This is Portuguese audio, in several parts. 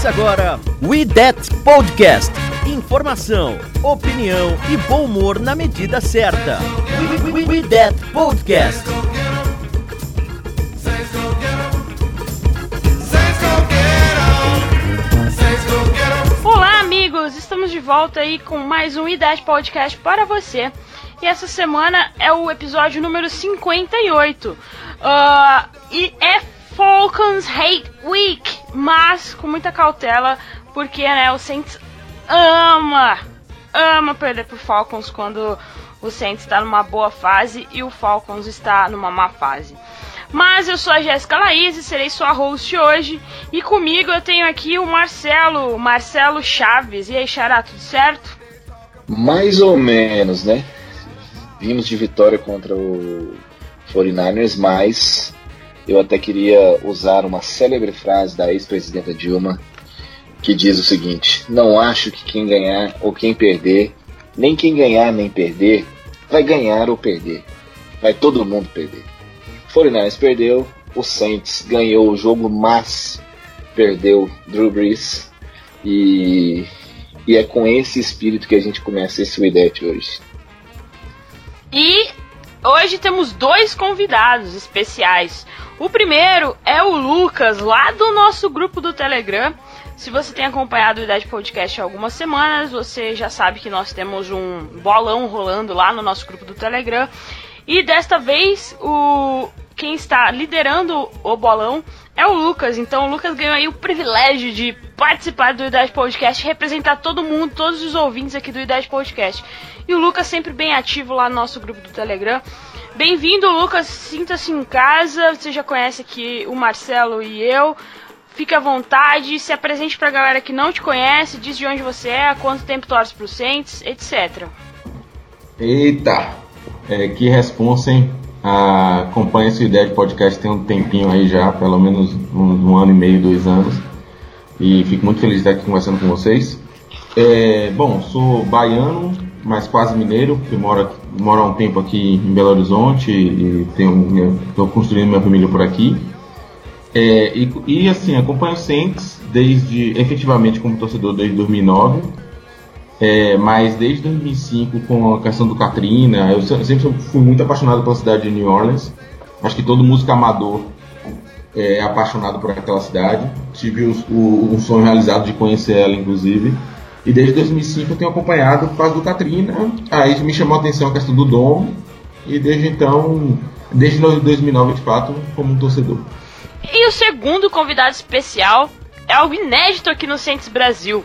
Começa agora We That Podcast. Informação, opinião e bom humor na medida certa. We, we, we That Podcast. Olá, amigos! Estamos de volta aí com mais um I10 Podcast para você. E essa semana é o episódio número 58. Ah, e é Falcons Hate Week, mas com muita cautela, porque né, o Saints ama, ama perder pro Falcons quando o Saints está numa boa fase e o Falcons está numa má fase. Mas eu sou a Jéssica Laís e serei sua host hoje. E comigo eu tenho aqui o Marcelo, Marcelo Chaves. E aí, Xará, tudo certo? Mais ou menos, né? Vimos de vitória contra o 49ers, mas eu até queria usar uma célebre frase da ex-presidenta Dilma, que diz o seguinte: Não acho que quem ganhar ou quem perder, nem quem ganhar nem perder, vai ganhar ou perder. Vai todo mundo perder. 49ers perdeu, o Saints ganhou o jogo, mas perdeu Drew Brees. E, e é com esse espírito que a gente começa esse Widete hoje. E hoje temos dois convidados especiais. O primeiro é o Lucas, lá do nosso grupo do Telegram. Se você tem acompanhado o Idade Podcast há algumas semanas, você já sabe que nós temos um bolão rolando lá no nosso grupo do Telegram. E desta vez, o quem está liderando o bolão é o Lucas. Então o Lucas ganhou aí o privilégio de participar do Idade Podcast, representar todo mundo, todos os ouvintes aqui do Idade Podcast. E o Lucas sempre bem ativo lá no nosso grupo do Telegram. Bem-vindo, Lucas. Sinta-se em casa. Você já conhece aqui o Marcelo e eu. Fique à vontade, se apresente pra galera que não te conhece, diz de onde você é, quanto tempo torce pro Saints, etc. Eita, é, que responsa, hein? Acompanha essa ideia de podcast tem um tempinho aí já, pelo menos um, um, ano e meio, dois anos. E fico muito feliz de estar aqui conversando com vocês. É, bom, sou baiano, mas quase mineiro, que moro, moro há um tempo aqui em Belo Horizonte e estou construindo minha família por aqui. É, e, e, assim, acompanho o Saints desde, efetivamente como torcedor desde 2009, é, mas desde 2005 com a questão do Katrina, eu sempre fui muito apaixonado pela cidade de New Orleans. Acho que todo músico amador é apaixonado por aquela cidade. Tive o, o, um sonho realizado de conhecer ela, inclusive. E desde 2005 eu tenho acompanhado por causa do Katrina. Aí me chamou a atenção a questão do Dom. E desde então, desde 2009 de fato, como um torcedor. E o segundo convidado especial é algo inédito aqui no Saints Brasil.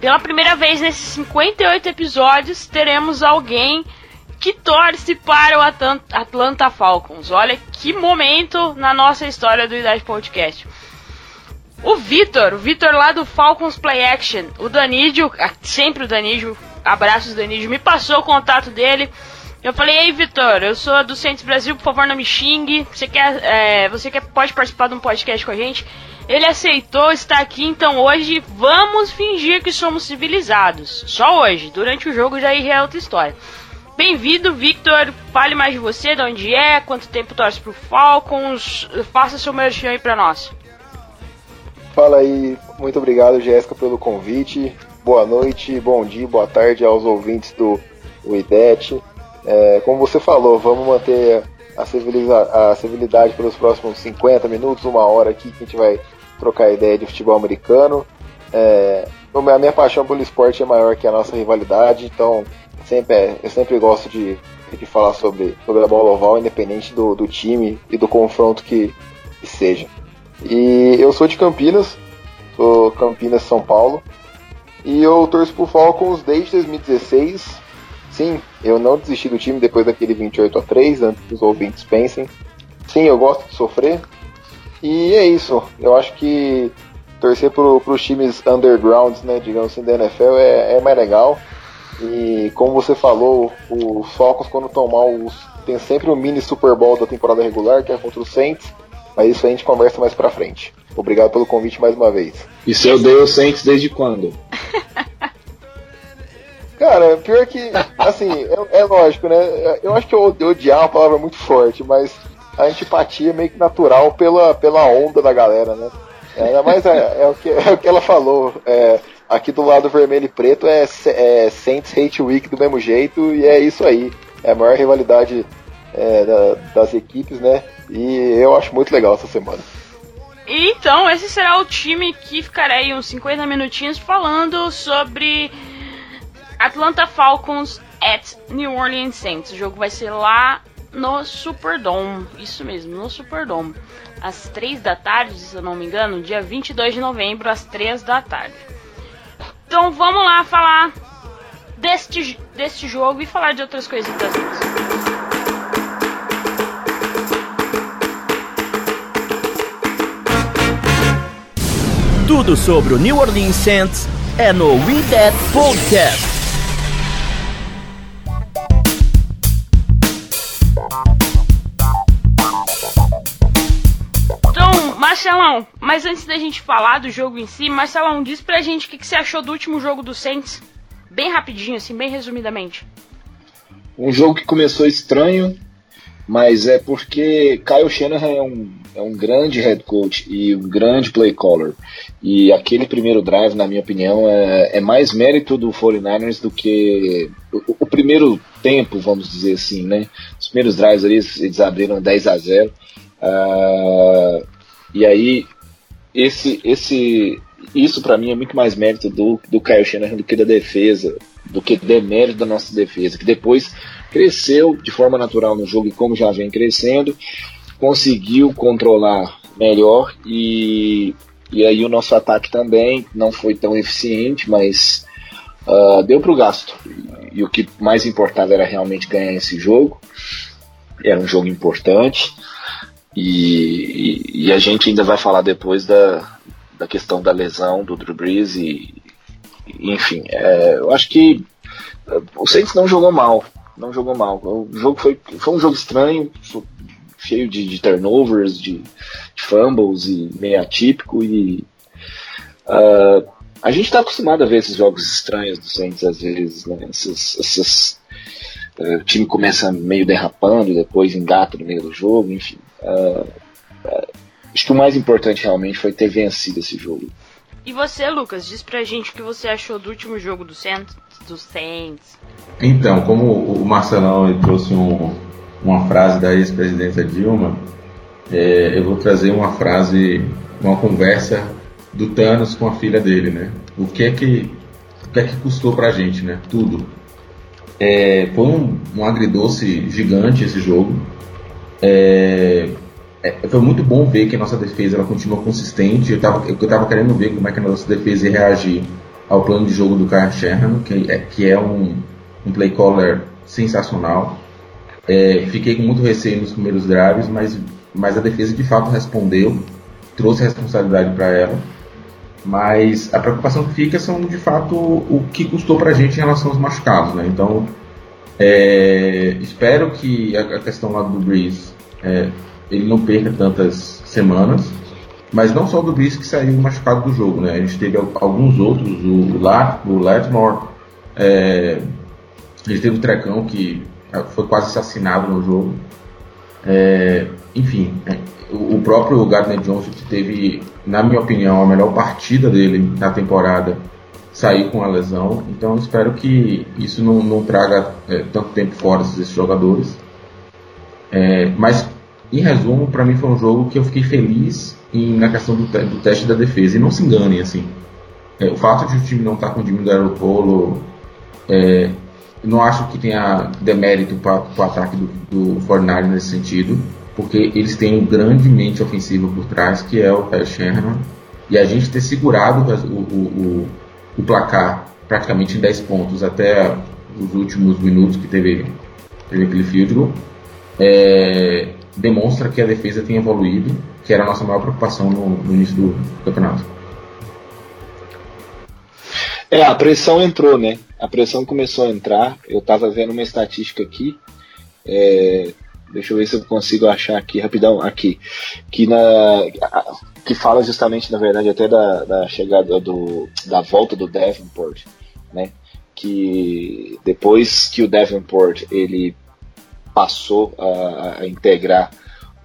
Pela primeira vez nesses 58 episódios, teremos alguém que torce para o Atlanta Falcons. Olha que momento na nossa história do Idade Podcast. O Vitor, o Vitor lá do Falcons Play Action, o Danídio, sempre o Danídio, abraços Danídio, me passou o contato dele. Eu falei, ei Vitor, eu sou do Saints Brasil, por favor não me xingue. Você quer, é, você quer pode participar de um podcast com a gente? Ele aceitou estar aqui, então hoje vamos fingir que somos civilizados. Só hoje, durante o jogo já é outra história. Bem-vindo, Victor. Fale mais de você, de onde é, quanto tempo torce pro Falcons. Faça seu merchan aí pra nós. Fala aí, muito obrigado, Jéssica, pelo convite. Boa noite, bom dia, boa tarde aos ouvintes do IDET. É, como você falou, vamos manter a, civiliza a civilidade pelos próximos 50 minutos, uma hora aqui, que a gente vai trocar ideia de futebol americano. É, a minha paixão pelo esporte é maior que a nossa rivalidade, então sempre é, eu sempre gosto de, de falar sobre, sobre a bola oval, independente do, do time e do confronto que, que seja. E eu sou de Campinas, sou Campinas, São Paulo, e eu torço pro Falcons desde 2016. Sim, eu não desisti do time depois daquele 28 a 3, antes que os ouvintes pensem. sim, eu gosto de sofrer. E é isso. Eu acho que torcer para os times undergrounds, né, digamos assim, da NFL é, é mais legal. E como você falou, os Falcons quando tomar os. Tem sempre o mini Super Bowl da temporada regular, que é contra os Saints. Mas isso a gente conversa mais pra frente. Obrigado pelo convite mais uma vez. E você odeia o Saints desde quando? Cara, pior que, assim, é, é, lógico, né? Eu acho que eu odiar é uma palavra muito forte, mas a antipatia é meio que natural pela, pela onda da galera, né? Ainda mais é, é, o, que, é o que ela falou. É, aqui do lado vermelho e preto é, é Saints Hate Week do mesmo jeito, e é isso aí. É a maior rivalidade é, da, das equipes, né? E eu acho muito legal essa semana. Então, esse será o time que ficarei uns 50 minutinhos falando sobre Atlanta Falcons at New Orleans Saints. O jogo vai ser lá no Superdome. Isso mesmo, no Superdome. Às 3 da tarde, se eu não me engano, dia 22 de novembro, às 3 da tarde. Então vamos lá falar deste, deste jogo e falar de outras coisitas. Tudo sobre o New Orleans Saints é no We That Podcast. Marcelão, mas antes da gente falar do jogo em si, Marcelão, diz pra gente o que, que você achou do último jogo do Saints. Bem rapidinho, assim, bem resumidamente. Um jogo que começou estranho, mas é porque Kyle Shanahan é um, é um grande head coach e um grande play caller. E aquele primeiro drive, na minha opinião, é, é mais mérito do 49ers do que o, o, primeiro tempo, vamos dizer assim, né? Os primeiros drives ali, eles abriram 10 a 0. Uh, ah, e aí, esse, esse, isso para mim é muito mais mérito do, do Kyle Shanahan do que da defesa, do que demérito da nossa defesa, que depois cresceu de forma natural no jogo e como já vem crescendo, conseguiu controlar melhor e, e aí o nosso ataque também não foi tão eficiente, mas uh, deu para o gasto. E, o que mais importava era realmente ganhar esse jogo. Era um jogo importante. E, e, e, a gente ainda vai falar depois da, da questão da lesão do Drew Brees e, enfim, é, eu acho que o Saints não jogou mal, não jogou mal. O jogo foi, foi um jogo estranho, cheio de, de turnovers, de, de, fumbles e meio atípico. E uh, a gente está acostumado a ver esses jogos estranhos do Saints às vezes, né? Essas, essas, uh, o time começa meio derrapando e depois engata no meio do jogo, enfim. Uh, acho que o mais importante realmente foi ter vencido esse jogo. E você, Lucas, diz pra gente o que você achou do último jogo do Saints. Do Saints. Então, como o Marcelão trouxe um, uma frase da ex-presidenta Dilma, é, eu vou trazer uma frase, uma conversa do Thanos com a filha dele, né? O que é que, o que, é que custou pra gente, né? Tudo. É, foi um, um agridoce gigante esse jogo. É, é, foi muito bom ver que a nossa defesa ela continua consistente. Eu estava eu tava querendo ver como é que a nossa defesa ia reagir ao plano de jogo do Kyle Shanahan, que é, que é um, um play caller sensacional. É, fiquei com muito receio nos primeiros drives, mas, mas a defesa de fato respondeu, trouxe responsabilidade para ela. Mas a preocupação que fica são de fato o que custou para a gente em relação aos machucados. Né? Então, é, espero que a, a, questão lá do Breeze é, ele não perca tantas semanas. Mas não só o Breeze que saiu machucado do jogo, né? A gente teve alguns outros, o, Lat, o Latmore, é, a gente teve o Trecão que foi quase assassinado no jogo. É, enfim, é, o, o próprio Gardner Johnson que teve, na minha opinião, a melhor partida dele na temporada, saiu com a lesão. Então espero que isso não, não traga é, tanto tempo fora desses jogadores. É, mas em resumo, para mim foi um jogo que eu fiquei feliz em, na questão do, do, teste da defesa. E não se enganem, assim. É, o fato de o time não estar tá com o Jimmy Garoppolo, é, não acho que tenha demérito para o ataque do, do nesse sentido, porque eles têm um grande mente ofensiva por trás, que é o Kyle Shanahan, e a gente ter segurado o, o, o, o placar praticamente em 10 pontos até os últimos minutos que teve, teve aquele field goal, é, demonstra que a defesa tem evoluído, que era a nossa maior preocupação no, no início do campeonato. É, a pressão entrou, né? A pressão começou a entrar. Eu tava vendo uma estatística aqui. É, deixa eu ver se eu consigo achar aqui rapidão aqui que na que fala justamente na verdade até da, da chegada do da volta do Davenport né que depois que o Davenport ele passou a, a integrar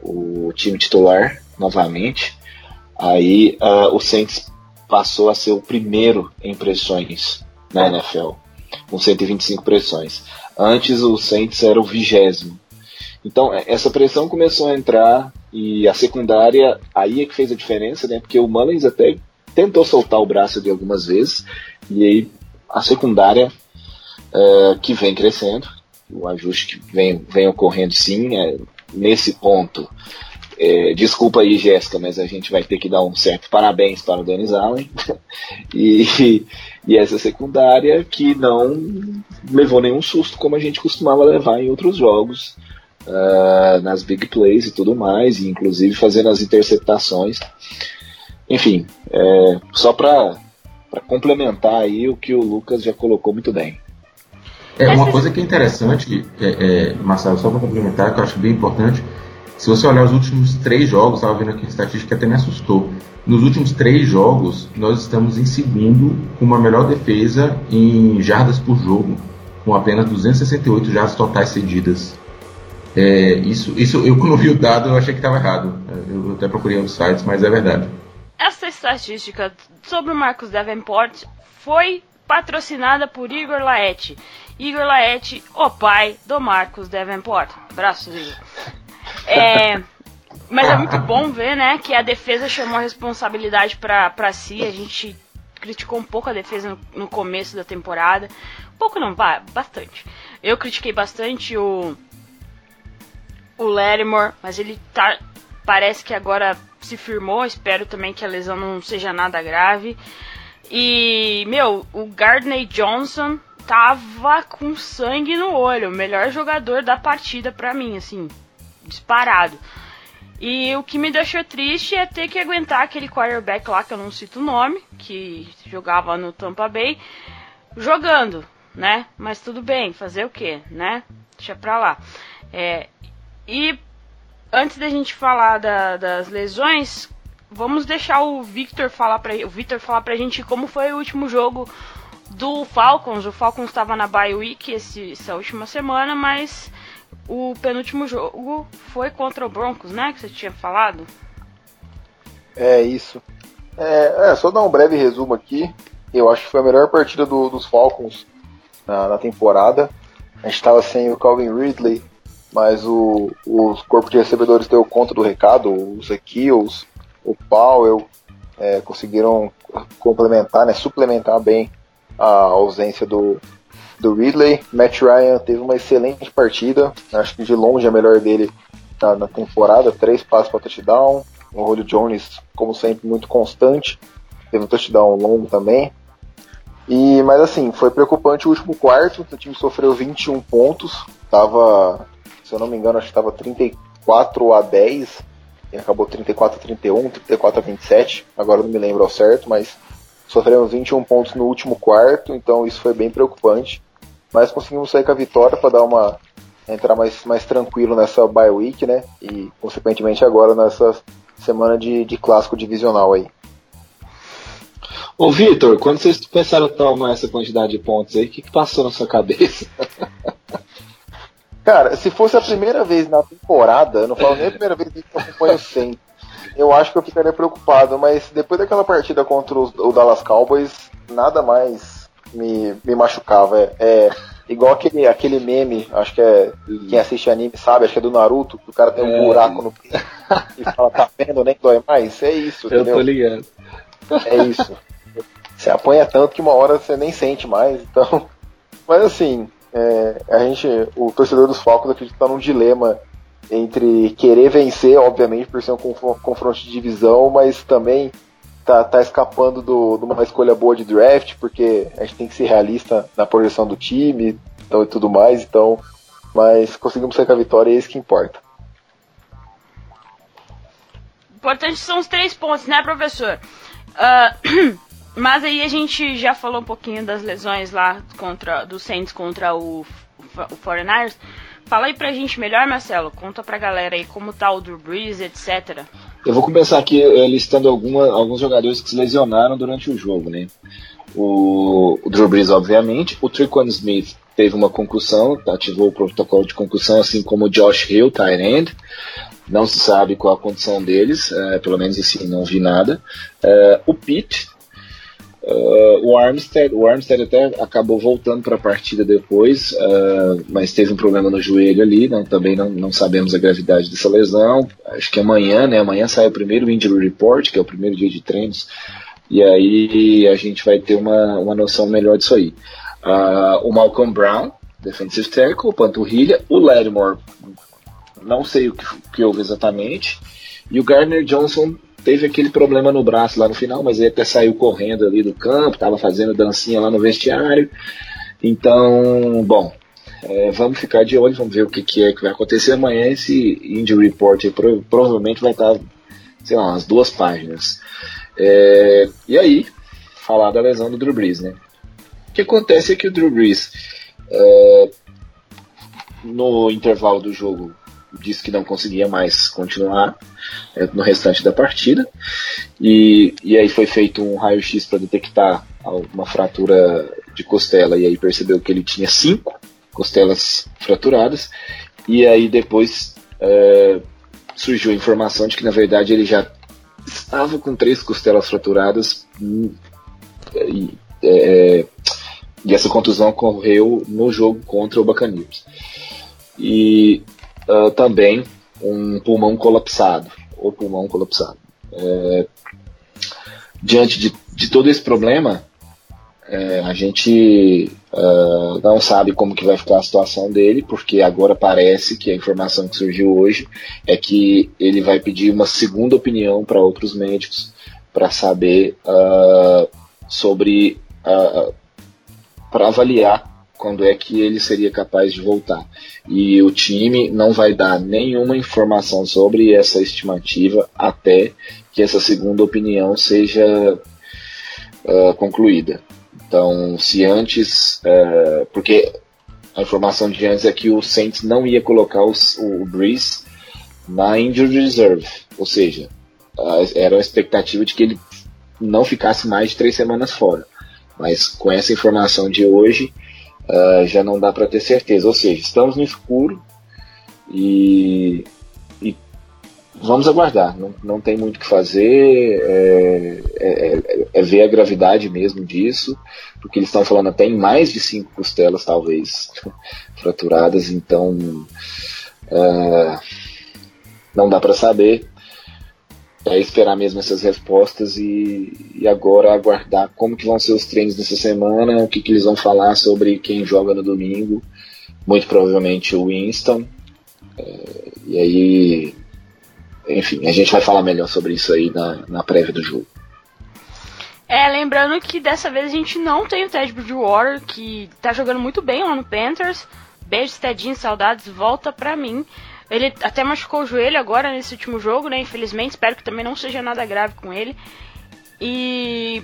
o time titular novamente. Aí uh, o Saints passou a ser o primeiro em pressões na NFL com 125 pressões. Antes o Saints era o vigésimo. Então, é, essa pressão começou a entrar e a secundária aí é que fez a diferença, né? Porque o Mullins até tentou soltar o braço de algumas vezes e aí a secundária é, que vem crescendo, o ajuste que vem, vem ocorrendo sim, é, nesse ponto. É, desculpa aí, Jéssica, mas a gente vai ter que dar um certo parabéns para o Dennis Allen e, e essa secundária que não levou nenhum susto como a gente costumava levar em outros jogos uh, nas big plays e tudo mais, e inclusive fazendo as interceptações. Enfim, é, só para complementar aí o que o Lucas já colocou muito bem. É, uma coisa que é interessante, é, é, Marcelo, só para complementar, que eu acho bem importante, se você olhar os últimos três jogos, estava vendo aqui a estatística que até me assustou. Nos últimos três jogos, nós estamos em segundo com uma melhor defesa em jardas por jogo, com apenas 268 jardas totais cedidas. É, isso, isso, eu quando vi o dado eu achei que estava errado. Eu até procurei outros sites, mas é verdade. Essa estatística sobre o Marcos Davenport foi patrocinada por Igor Laete. Igor Laete, o pai do Marcos Davenport. Abraço, Igor. É, mas é muito bom ver, né, que a defesa chamou a responsabilidade para si. A gente criticou um pouco a defesa no, no começo da temporada. Um pouco não, bastante. Eu critiquei bastante o o Lattimore, mas ele tá parece que agora se firmou. Espero também que a lesão não seja nada grave. E, meu, o Gardner Johnson tava com sangue no olho. O melhor jogador da partida pra mim, assim, disparado. E o que me deixou triste é ter que aguentar aquele quarterback lá, que eu não cito o nome, que jogava no Tampa Bay, jogando, né? Mas tudo bem, fazer o que, né? Deixa pra lá. É, e antes da gente falar da, das lesões, vamos deixar o Victor falar para o Victor falar pra gente como foi o último jogo do Falcons. O Falcons estava na bye week esse, essa última semana, mas o penúltimo jogo foi contra o Broncos, né? Que você tinha falado. É isso. É, é só dar um breve resumo aqui. Eu acho que foi a melhor partida do, dos Falcons na, na temporada. A gente estava sem o Calvin Ridley, mas o, o corpo de recebedores deu conta do recado, os Equils, o Powell é, conseguiram complementar, né, suplementar bem a ausência do, do Ridley. Matt Ryan teve uma excelente partida, acho que de longe a melhor dele na, na temporada, três passos para touchdown. O Julio Jones, como sempre, muito constante, teve um touchdown longo também. E, mas assim, foi preocupante o último quarto, o time sofreu 21 pontos, tava se eu não me engano, acho que estava 34 a 10 e acabou 34 a 31, 34 a 27, agora não me lembro ao certo, mas sofremos 21 pontos no último quarto, então isso foi bem preocupante. Mas conseguimos sair com a vitória para dar uma entrar mais, mais tranquilo nessa bye week, né? E consequentemente agora nessa semana de, de clássico divisional aí. Ô Vitor, quando vocês pensaram a tomar essa quantidade de pontos aí, o que, que passou na sua cabeça? Cara, se fosse a primeira vez na temporada, eu não falo nem a primeira vez que eu acompanho sempre, eu acho que eu ficaria preocupado, mas depois daquela partida contra o Dallas Cowboys, nada mais me, me machucava. É, é igual aquele, aquele meme, acho que é. Quem assiste anime sabe, acho que é do Naruto, que o cara tem um é. buraco no peito e fala, tá vendo, nem dói mais? É isso, eu entendeu? Eu tô ligado. É isso. Você apanha tanto que uma hora você nem sente mais, então. Mas assim, é, a gente, o torcedor dos Falcons acredita que tá num dilema entre querer vencer, obviamente, por ser um confronto de divisão, mas também tá, tá escapando do, de uma escolha boa de draft, porque a gente tem que ser realista na projeção do time então, e tudo mais, então, mas conseguimos sair com a vitória e é isso que importa. importante são os três pontos, né, professor? Uh, mas aí a gente já falou um pouquinho das lesões lá contra do Saints contra o, o 49ers. Fala aí pra gente melhor, Marcelo. Conta pra galera aí como tá o Drew Brees, etc. Eu vou começar aqui eh, listando alguma, alguns jogadores que se lesionaram durante o jogo, né? O, o Drew Brees, obviamente. O Triquan Smith teve uma concussão, ativou o protocolo de concussão, assim como o Josh Hill, end. Não se sabe qual a condição deles, é, pelo menos assim, não vi nada. É, o Pitt, Uh, o Armstead, o Armstead até acabou voltando para a partida depois, uh, mas teve um problema no joelho ali, não, também não, não sabemos a gravidade dessa lesão. Acho que amanhã, né? Amanhã sai o primeiro injury report, que é o primeiro dia de treinos, e aí a gente vai ter uma, uma noção melhor disso aí. Uh, o Malcolm Brown, defensive tackle, panturrilha, o Lattimore, não sei o que, o que houve exatamente, e o Gardner Johnson teve aquele problema no braço lá no final, mas ele até saiu correndo ali do campo, estava fazendo dancinha lá no vestiário. Então, bom, é, vamos ficar de olho, vamos ver o que, que, é que vai acontecer amanhã. Esse injury report provavelmente vai estar, sei lá, umas duas páginas. É, e aí, falar da lesão do Drew Brees, né? O que acontece é que o Drew Brees, é, no intervalo do jogo, disse que não conseguia mais continuar é, no restante da partida. E, e aí foi feito um raio-x para detectar uma fratura de costela e aí percebeu que ele tinha cinco costelas fraturadas. E aí depois é, surgiu a informação de que na verdade ele já estava com três costelas fraturadas hum, e, é, e essa contusão ocorreu no jogo contra o Buccaneers. E uh, também um pulmão colapsado, ou pulmão colapsado. É, diante de, de todo esse problema, é, a gente uh, não sabe como que vai ficar a situação dele, porque agora parece que a informação que surgiu hoje é que ele vai pedir uma segunda opinião para outros médicos para saber uh, sobre uh, para avaliar quando é que ele seria capaz de voltar. E o time não vai dar nenhuma informação sobre essa estimativa até que essa segunda opinião seja uh, concluída. Então, se antes, uh, porque a informação de antes é que o Saints não ia colocar os, o, o Breeze na injured reserve, ou seja, era a expectativa de que ele não ficasse mais de três semanas fora. Mas com essa informação de hoje, uh, já não dá para ter certeza. Ou seja, estamos no escuro e, e vamos aguardar. Não, não tem muito o que fazer, é, é, é, é, ver a gravidade mesmo disso, porque eles estão falando até em mais de cinco costelas, talvez, fraturadas, então uh, não dá para saber esperar mesmo essas respostas e, e, agora aguardar como que vão ser os treinos dessa semana, o que, que eles vão falar sobre quem joga no domingo, muito provavelmente o Winston. É, e aí, enfim, a gente vai falar melhor sobre isso aí na, na prévia do jogo. É, lembrando que dessa vez a gente não tem o Ted Bridgewater, que tá jogando muito bem lá no Panthers. Beijo, Tedinho, saudades, volta pra mim. Ele até machucou o joelho agora nesse último jogo, né? Infelizmente, espero que também não seja nada grave com ele. E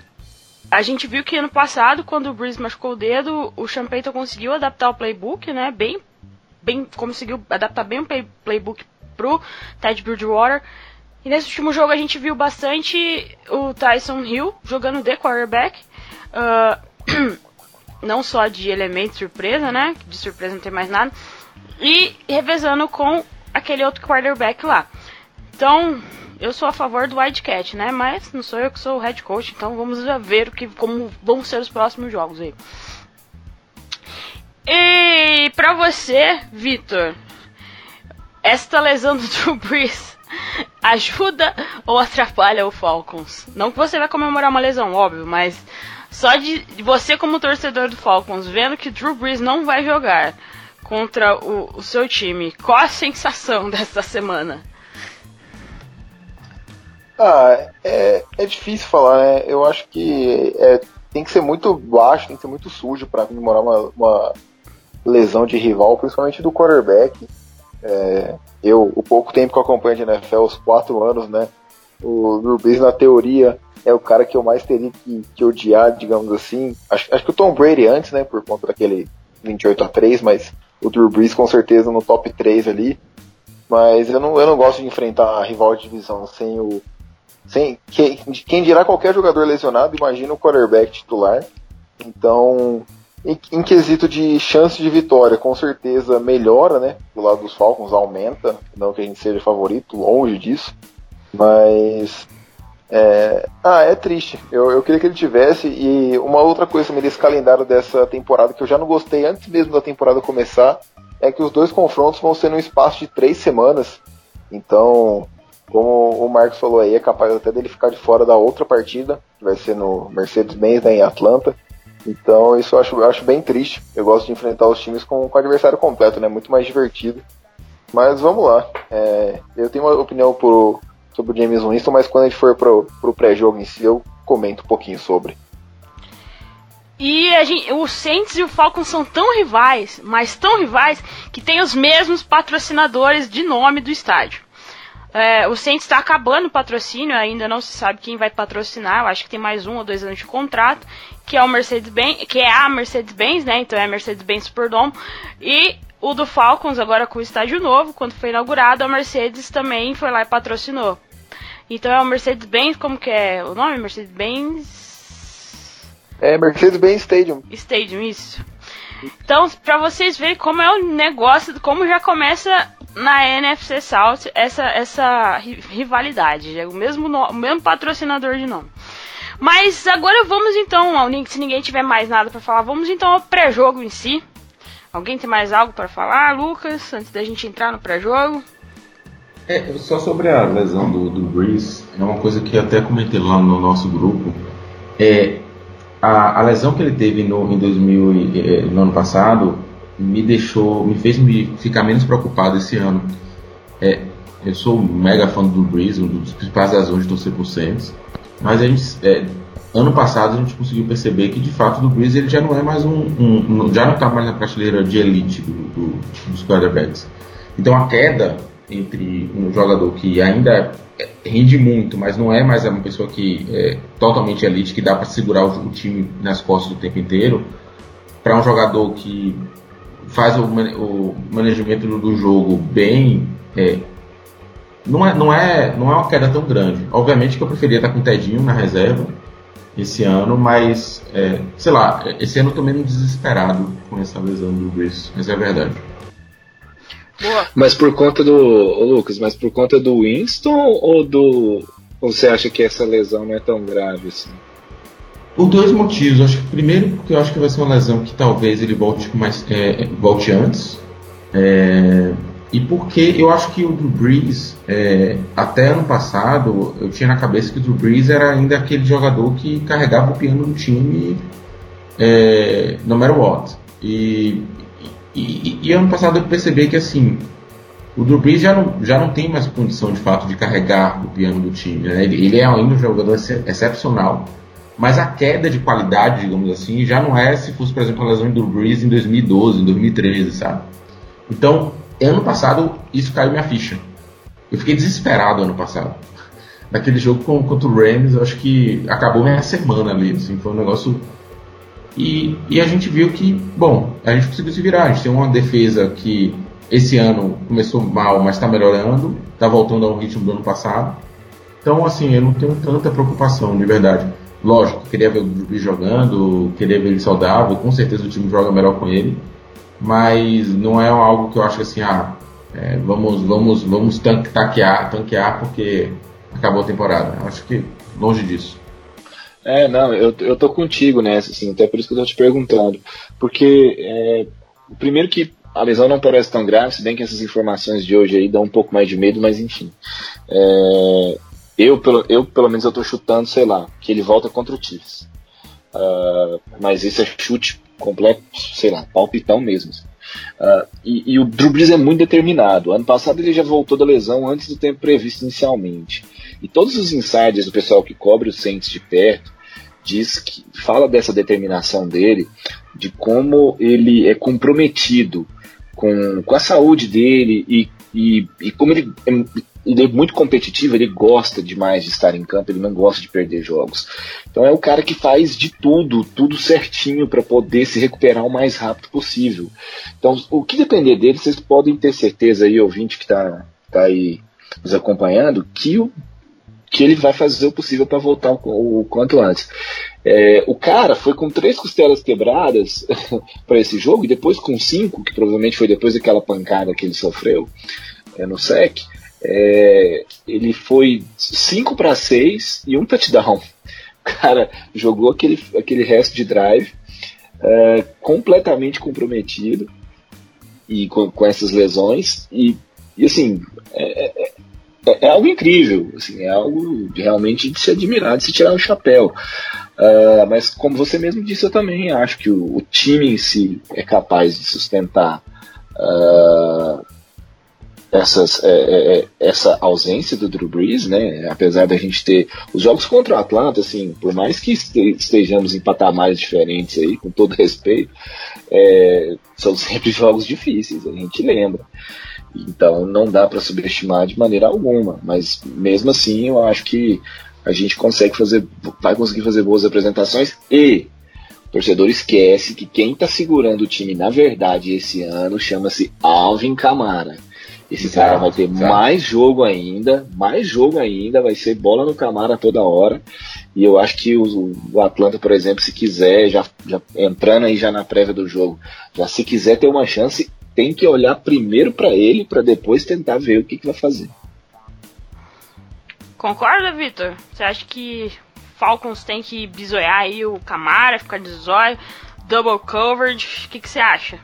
a gente viu que ano passado, quando o Breeze machucou o dedo, o Sean Payton conseguiu adaptar o playbook, né? Bem, bem conseguiu adaptar bem o play, playbook pro Ted Bridgewater. E nesse último jogo a gente viu bastante o Tyson Hill jogando de quarterback. Uh, não só de elemento surpresa, né? De surpresa não tem mais nada. E revezando com aquele outro quarterback lá. Então, eu sou a favor do Wildcat, né? Mas não sou eu que sou o head coach, então vamos ver o que, como vão ser os próximos jogos aí. E pra você, Vitor, esta lesão do Drew Brees ajuda ou atrapalha o Falcons? Não que você vai comemorar uma lesão, óbvio, mas só de você como torcedor do Falcons, vendo que Drew Brees não vai jogar, contra o, o seu time. Qual a sensação dessa semana? Ah, é, é difícil falar, né? Eu acho que é, tem que ser muito baixo, tem que ser muito sujo para comemorar uma, uma, lesão de rival, principalmente do quarterback. É, eu, o pouco tempo que eu acompanho de NFL, os quatro anos, né? O Drew na teoria, é o cara que eu mais teria que, que odiar, digamos assim. Acho, acho que o Tom Brady antes, né, por conta daquele 28 a 3 mas o Drew Brees com certeza no top 3 ali. Mas eu não, eu não gosto de enfrentar a rival de divisão sem o. Sem, quem, quem dirá qualquer jogador lesionado, imagina o quarterback titular. Então, em, em, quesito de chance de vitória, com certeza melhora, né? Do lado dos Falcons aumenta, não que a gente seja favorito, longe disso. Mas é... Ah, é triste. Eu, eu queria que ele tivesse. E uma outra coisa também desse calendário dessa temporada que eu já não gostei antes mesmo da temporada começar é que os dois confrontos vão ser no espaço de três semanas. Então, como o Marcos falou aí, é capaz até dele ficar de fora da outra partida, que vai ser no Mercedes-Benz, né, em Atlanta. Então, isso eu acho, eu acho bem triste. Eu gosto de enfrentar os times com, com o adversário completo, né? Muito mais divertido. Mas vamos lá. É, eu tenho uma opinião por, sobre o James Winston, mas quando a gente for pro, pro pré-jogo em si, eu comento um pouquinho sobre. E gente, o Saints e o Falcons são tão rivais, mas tão rivais, que tem os mesmos patrocinadores de nome do estádio. É, o Saints está acabando o patrocínio, ainda não se sabe quem vai patrocinar, eu acho que tem mais um ou dois anos de contrato, que é o Mercedes-Benz, que é a Mercedes-Benz, né? Então é a Mercedes-Benz Superdome. E o do Falcons, agora com o estádio novo, quando foi inaugurado, a Mercedes também foi lá e patrocinou. Então é o Mercedes-Benz, como que é o nome? Mercedes-Benz. É Mercedes-Benz Stadium. Stadium, isso. Então, para vocês verem como é o negócio, como já começa na NFC South essa, essa rivalidade. É o mesmo, o mesmo patrocinador de nome. Mas agora vamos então, se ninguém tiver mais nada para falar, vamos então ao pré-jogo em si. Alguém tem mais algo para falar, Lucas, antes da gente entrar no pré-jogo? É, só sobre a lesão do, do Breeze, é uma coisa que até comentei lá no nosso grupo. É, a, a lesão que ele teve no, em 2000, eh, no ano passado me deixou, me fez me ficar menos preocupado esse ano. É, eu sou um mega fã do Breeze, um dos principais razões de torcer por Saints, mas a gente, é, ano passado a gente conseguiu perceber que de fato o Breeze ele já não é mais um, um, um já não está mais na prateleira de elite do, do, dos quarterbacks. Então a queda entre um jogador que ainda rende muito, mas não é mais uma pessoa que é totalmente elite, que dá para segurar o, time nas costas o tempo inteiro, para um jogador que faz o, o manejamento do, jogo bem, é, não, é, não, é, não é uma queda tão grande. Obviamente que eu preferia estar com o Tedinho na reserva esse ano, mas é, sei lá, esse ano eu tô menos desesperado com essa lesão do Bruce, essa é verdade. Boa. Mas por conta do. Ô Lucas, mas por conta do Winston ou do. Ou você acha que essa lesão não é tão grave assim? Por dois motivos. Acho que primeiro porque eu acho que vai ser uma lesão que talvez ele volte mais é, volte antes. É, e porque eu acho que o Drew Brees, é, até ano passado, eu tinha na cabeça que o Drew Brees era ainda aquele jogador que carregava o piano do time é, no matter what. E e, e, ano passado eu percebi que assim, o Drew Brees já não, já não tem mais condição de fato de carregar o piano do time. Né? Ele, ele, é ainda um jogador excepcional, mas a queda de qualidade, digamos assim, já não é se fosse, por exemplo, a lesão do Brees em 2012, em 2013, sabe? Então, ano passado, isso caiu minha ficha. Eu fiquei desesperado ano passado. Naquele jogo contra o Rams, eu acho que acabou minha semana ali. Assim, foi um negócio e, e a gente viu que, bom, a gente conseguiu se virar. A gente tem uma defesa que esse ano começou mal, mas está melhorando, está voltando ao ritmo do ano passado. Então, assim, eu não tenho tanta preocupação, de verdade. Lógico, queria ver o Drew jogando, queria ver ele saudável, com certeza o time joga melhor com ele, mas não é algo que eu acho assim, ah, é, vamos, vamos, vamos tanquear, tanquear porque acabou a temporada. Eu acho que longe disso. É, não, eu, eu tô contigo nessa, assim, até por isso que eu tô te perguntando. Porque, é, primeiro que a lesão não parece tão grave, se bem que essas informações de hoje aí dão um pouco mais de medo, mas enfim. É, eu, pelo, eu, pelo menos, eu tô chutando, sei lá, que ele volta contra o Chiefs. Uh, mas esse é chute completo, sei lá, palpitão mesmo. Uh, e, e, o Drew Brees é muito determinado. Ano passado ele já voltou da lesão antes do tempo previsto inicialmente. E todos os insiders do pessoal que cobre os Saints de perto diz que fala dessa determinação dele, de como ele é comprometido com, com a saúde dele e, e, e como ele é, ele é muito competitivo, ele gosta demais de estar em campo, ele não gosta de perder jogos. Então é o cara que faz de tudo, tudo certinho para poder se recuperar o mais rápido possível. Então, o que depender dele, vocês podem ter certeza aí, ouvinte que está tá aí nos acompanhando, que o que ele vai fazer o possível para voltar o, o, quanto antes. É, o cara foi com três costelas quebradas para esse jogo e depois com cinco, que provavelmente foi depois daquela pancada que ele sofreu é, no SEC. É, ele foi 5 para 6 e um touchdown. O cara jogou aquele, aquele resto de drive é, completamente comprometido e com, com essas lesões. E, e assim, é, é, é, algo incrível, assim, é algo realmente de se admirar, de se tirar o chapéu. Uh, mas como você mesmo disse, eu também acho que o, o time em si é capaz de sustentar uh, essas, é, é, é, essa ausência do Drew Brees, né? Apesar da gente ter os jogos contra o Atlanta, assim, por mais que estejamos em patamares diferentes aí, com todo respeito, é, são sempre jogos difíceis, a gente lembra. Então não dá para subestimar de maneira alguma, mas mesmo assim eu acho que a gente consegue fazer, vai conseguir fazer boas apresentações e o torcedor esquece que quem está segurando o time na verdade esse ano chama-se Alvin Camara. Esse exato, cara vai ter exato. mais jogo ainda, mais jogo ainda, vai ser bola no Camara toda hora. E eu acho que o, o Atlanta, por exemplo, se quiser, já, já entrando aí já na prévia do jogo, já se quiser ter uma chance, tem que olhar primeiro para ele para depois tentar ver o que, que vai fazer. Concorda, Vitor? Você acha que Falcons tem que bisoiar aí o Camara, ficar de zóio, double coverage? O que, que você acha?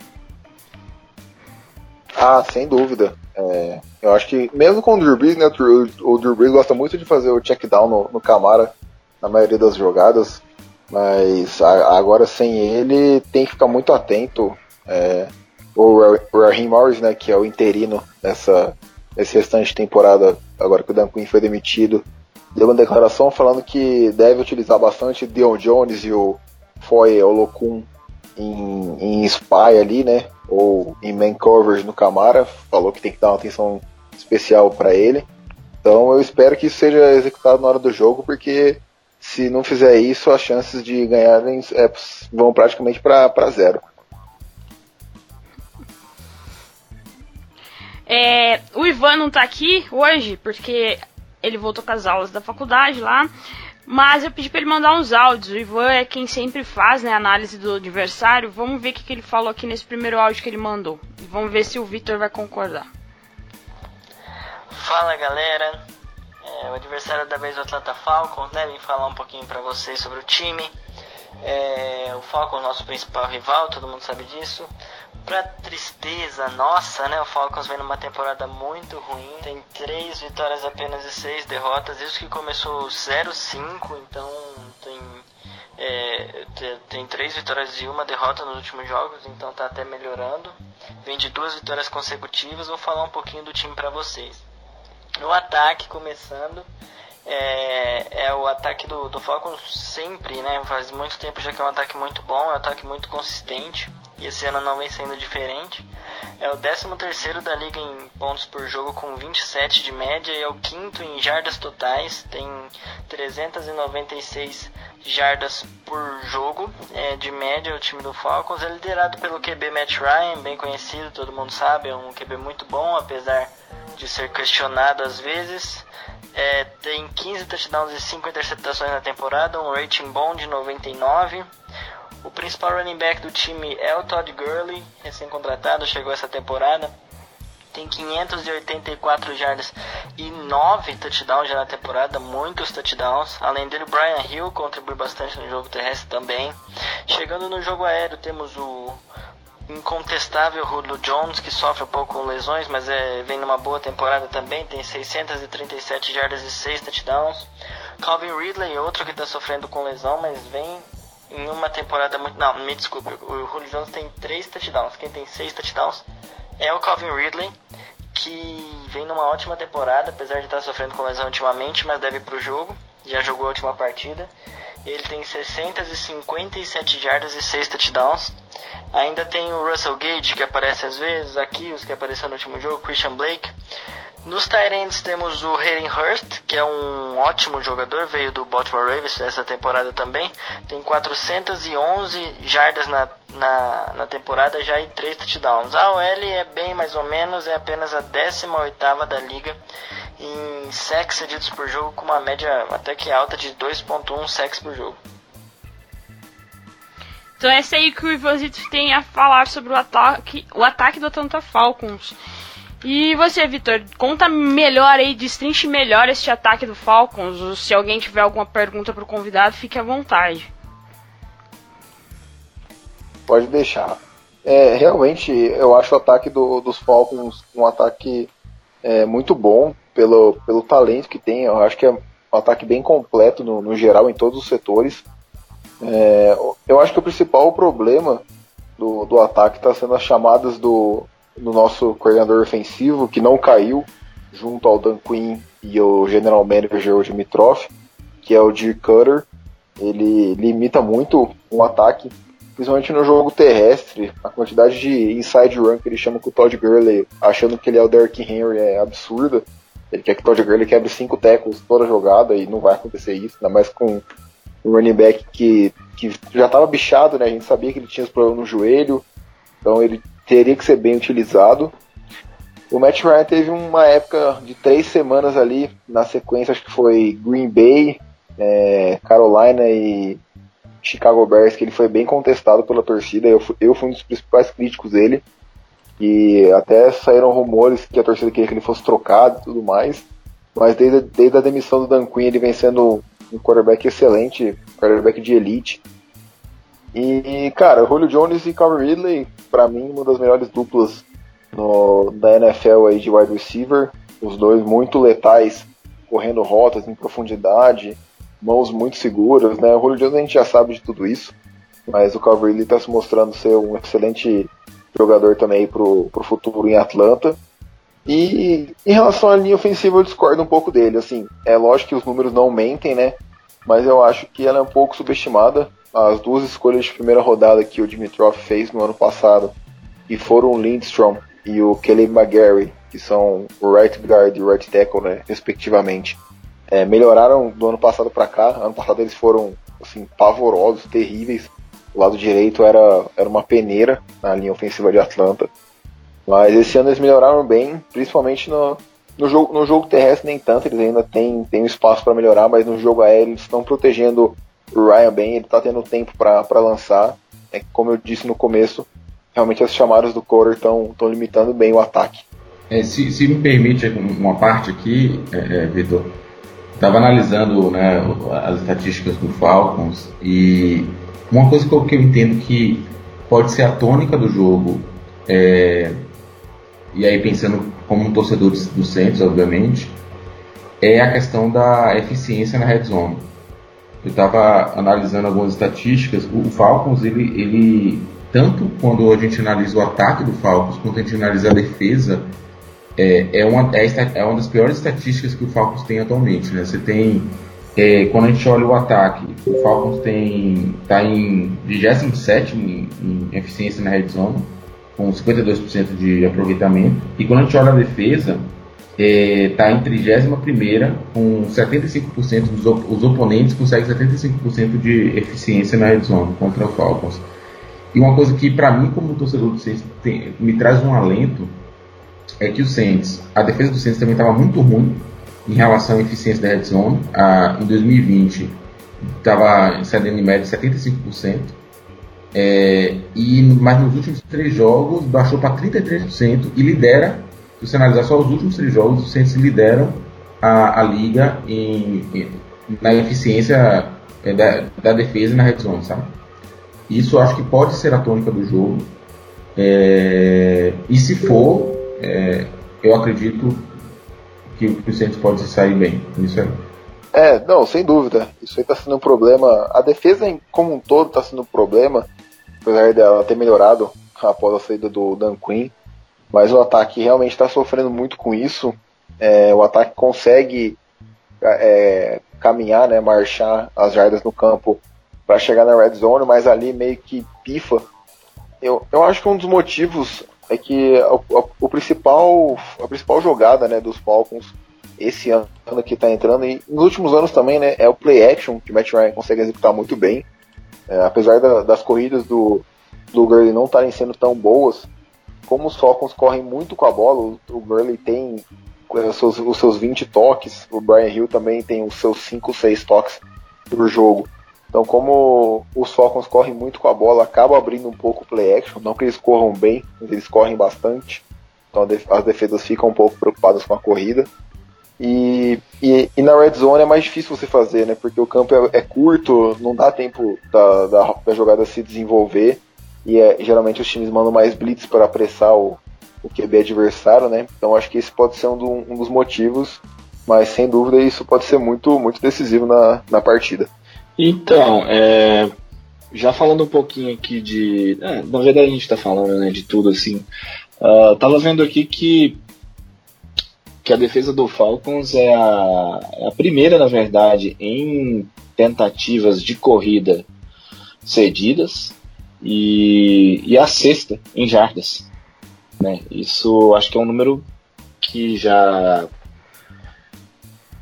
Ah, sem dúvida. É, eu acho que, mesmo com o Drew Brees, né, o, o Drew Brees gosta muito de fazer o check down no, no Camara na maioria das jogadas, mas a, agora sem ele tem que ficar muito atento. É, o Raheem Morris, né, que é o interino nessa, nesse restante temporada, agora que o Dan Quinn foi demitido, deu uma declaração falando que deve utilizar bastante Dion Jones e o Foy Olokun em, em spy ali, né, ou em man coverage no Camara, falou que tem que dar uma atenção especial para ele. Então eu espero que isso seja executado na hora do jogo, porque se não fizer isso, as chances de ganharem é, vão praticamente para zero. É, o Ivan não tá aqui hoje porque ele voltou com as aulas da faculdade lá. Mas eu pedi para ele mandar uns áudios. O Ivan é quem sempre faz né, análise do adversário. Vamos ver o que, que ele falou aqui nesse primeiro áudio que ele mandou. Vamos ver se o Victor vai concordar. Fala galera, é, o adversário da vez é o Atlanta Falcons, né? Vim falar um pouquinho para vocês sobre o time. É, o Falcons, nosso principal rival, todo mundo sabe disso pra tristeza nossa, né? O Falcons vem numa temporada muito ruim. Tem três vitórias apenas e seis derrotas. Isso que começou 0-5, então tem, é, tem três vitórias e uma derrota nos últimos jogos, então tá até melhorando. Vem de duas vitórias consecutivas. Vou falar um pouquinho do time para vocês. No ataque, começando. É, é, o ataque do, do Falcons sempre, né? Faz muito tempo já que é um ataque muito bom, é um ataque muito consistente e esse ano não vem sendo diferente. É o 13 da liga em pontos por jogo com 27 de média e é o quinto em jardas totais, tem 396 jardas por jogo é, de média o time do Falcons. É liderado pelo QB Matt Ryan, bem conhecido, todo mundo sabe, é um QB muito bom, apesar de ser questionado às vezes. É, tem 15 touchdowns e 5 interceptações na temporada, um rating bom de 99. O principal running back do time é o Todd Gurley, recém-contratado, chegou essa temporada. Tem 584 jardas e 9 touchdowns já na temporada, muitos touchdowns. Além dele, Brian Hill contribui bastante no jogo terrestre também. Chegando no jogo aéreo, temos o incontestável Julio Jones, que sofre um pouco com lesões, mas é, vem numa boa temporada também, tem 637 jardas e 6 touchdowns. Calvin Ridley, outro que está sofrendo com lesão, mas vem em uma temporada muito. Não, me desculpe, o Julio Jones tem 3 touchdowns. Quem tem 6 touchdowns é o Calvin Ridley, que vem numa ótima temporada, apesar de estar sofrendo com lesão ultimamente, mas deve ir pro jogo. Já jogou a última partida. Ele tem 657 jardas e 6 touchdowns. Ainda tem o Russell Gage, que aparece às vezes, aqui, os que apareceu no último jogo, Christian Blake. Nos Tyrants temos o Hayden Hurst, que é um ótimo jogador, veio do Baltimore Ravens essa temporada também. Tem 411 jardas na, na, na temporada já e 3 touchdowns. A OL é bem mais ou menos, é apenas a 18ª da liga em sacks cedidos por jogo, com uma média até que alta de 2.1 sacks por jogo. Então essa aí que o Ivozito tem a falar sobre o ataque, o ataque do Atlanta Falcons. E você, Vitor, conta melhor aí, destrinche melhor este ataque do Falcons. Se alguém tiver alguma pergunta para o convidado, fique à vontade. Pode deixar. É, realmente, eu acho o ataque do, dos Falcons um ataque é, muito bom pelo, pelo talento que tem. Eu acho que é um ataque bem completo no, no geral, em todos os setores. É, eu acho que o principal problema do, do ataque está sendo as chamadas do, do nosso coordenador ofensivo, que não caiu, junto ao Dan Quinn e o general manager o Dimitrov, que é o Dirk Cutter. Ele limita muito um ataque, principalmente no jogo terrestre. A quantidade de inside run que ele chama com o Todd Gurley, achando que ele é o Derrick Henry, é absurda. Ele quer que o Todd Gurley quebre cinco tackles toda jogada e não vai acontecer isso, ainda mais com um running back que, que já estava bichado, né? A gente sabia que ele tinha problemas no joelho, então ele teria que ser bem utilizado. O Matt Ryan teve uma época de três semanas ali, na sequência acho que foi Green Bay, é, Carolina e Chicago Bears, que ele foi bem contestado pela torcida. Eu eu fui um dos principais críticos dele. E até saíram rumores que a torcida queria que ele fosse trocado e tudo mais. Mas desde, desde a demissão do Dan Quinn, ele vem sendo um quarterback excelente, quarterback de elite. E, cara, Julio Jones e Calvin Ridley, para mim, uma das melhores duplas no, da NFL aí de wide receiver. Os dois muito letais, correndo rotas em profundidade, mãos muito seguras, né? O Julio Jones a gente já sabe de tudo isso, mas o Calvin Ridley está se mostrando ser um excelente jogador também pro, pro futuro em Atlanta. E em relação à linha ofensiva, eu discordo um pouco dele. Assim, é lógico que os números não mentem, né? Mas eu acho que ela é um pouco subestimada. As duas escolhas de primeira rodada que o Dimitrov fez no ano passado, que foram o Lindstrom e o Kelly McGarry, que são o right guard e o right tackle, né, respectivamente, é, melhoraram do ano passado para cá. Ano passado eles foram assim pavorosos, terríveis. O lado direito era, era uma peneira na linha ofensiva de Atlanta. Mas esse ano eles melhoraram bem, principalmente no, no, jogo, no jogo terrestre nem tanto, eles ainda têm, têm espaço para melhorar, mas no jogo aéreo eles estão protegendo o Ryan bem, ele está tendo tempo para lançar. É, como eu disse no começo, realmente as chamadas do Corey estão limitando bem o ataque. É, se, se, me permite uma parte aqui, é, é, Vitor, estava analisando né, as estatísticas do Falcons e uma coisa que eu, que eu entendo que pode ser a tônica do jogo é, e aí pensando como um torcedor do Santos, obviamente, é a questão da eficiência na red zone. Eu estava analisando algumas estatísticas. O Falcons, ele, ele, tanto quando a gente analisa o ataque do Falcons, quanto a gente analisa a defesa, é, é, uma, é, é uma das piores estatísticas que o Falcons tem atualmente. Né? Você tem, é, quando a gente olha o ataque, o Falcons tem está em 27 em, em eficiência na red zone com 52% de aproveitamento. E quando a gente olha a defesa, está é, em 31 com 75% dos op os oponentes conseguem 75% de eficiência na red zone contra o Falcons. E uma coisa que para mim como torcedor do Saints tem, me traz um alento é que o Saints, a defesa do Saints também estava muito ruim em relação à eficiência da red zone. Ah, em 2020 estava cedendo em média 75%. É, e, mas nos últimos três jogos baixou para 33% e lidera, se você analisar só os últimos três jogos, os Saints lideram a, a liga em, em, na eficiência é, da, da, defesa e na red zone, sabe? Isso acho que pode ser a tônica do jogo. É, e se for, é, eu acredito que, o Saints pode sair bem nisso aí. É, não, sem dúvida. Isso aí tá sendo um problema. A defesa como um todo tá sendo um problema apesar dela ter melhorado após a saída do Dan Quinn. Mas o ataque realmente está sofrendo muito com isso. É, o ataque consegue é, caminhar, né, marchar as jardas no campo para chegar na red zone, mas ali meio que pifa. Eu, eu acho que um dos motivos é que a, o principal, a principal jogada né, dos Falcons esse ano que está entrando, e nos últimos anos também, né, é o play action, que o Matt Ryan consegue executar muito bem. É, apesar da, das corridas do, do Gurley não estarem sendo tão boas, como os Falcons correm muito com a bola, o, Gurley tem os seus, os seus 20 toques, o Brian Hill também tem os seus 5, 6 toques por jogo. Então, como os Falcons correm muito com a bola, acaba abrindo um pouco o play action. Não que eles corram bem, mas eles correm bastante. Então, as defesas ficam um pouco preocupadas com a corrida. E, e, e, na red zone é mais difícil você fazer, né? Porque o campo é, é curto, não dá tempo da, da, da, jogada se desenvolver. E é, geralmente os times mandam mais blitz para apressar o, o QB adversário, né? Então acho que esse pode ser um, do, um dos motivos. Mas sem dúvida isso pode ser muito, muito decisivo na, na partida. Então, é, já falando um pouquinho aqui de. É, na verdade a gente está falando né, de tudo assim. Uh, tava vendo aqui que, que a defesa do Falcons é a, é a primeira, na verdade, em tentativas de corrida cedidas e, e a sexta em jardas. Né? Isso acho que é um número que já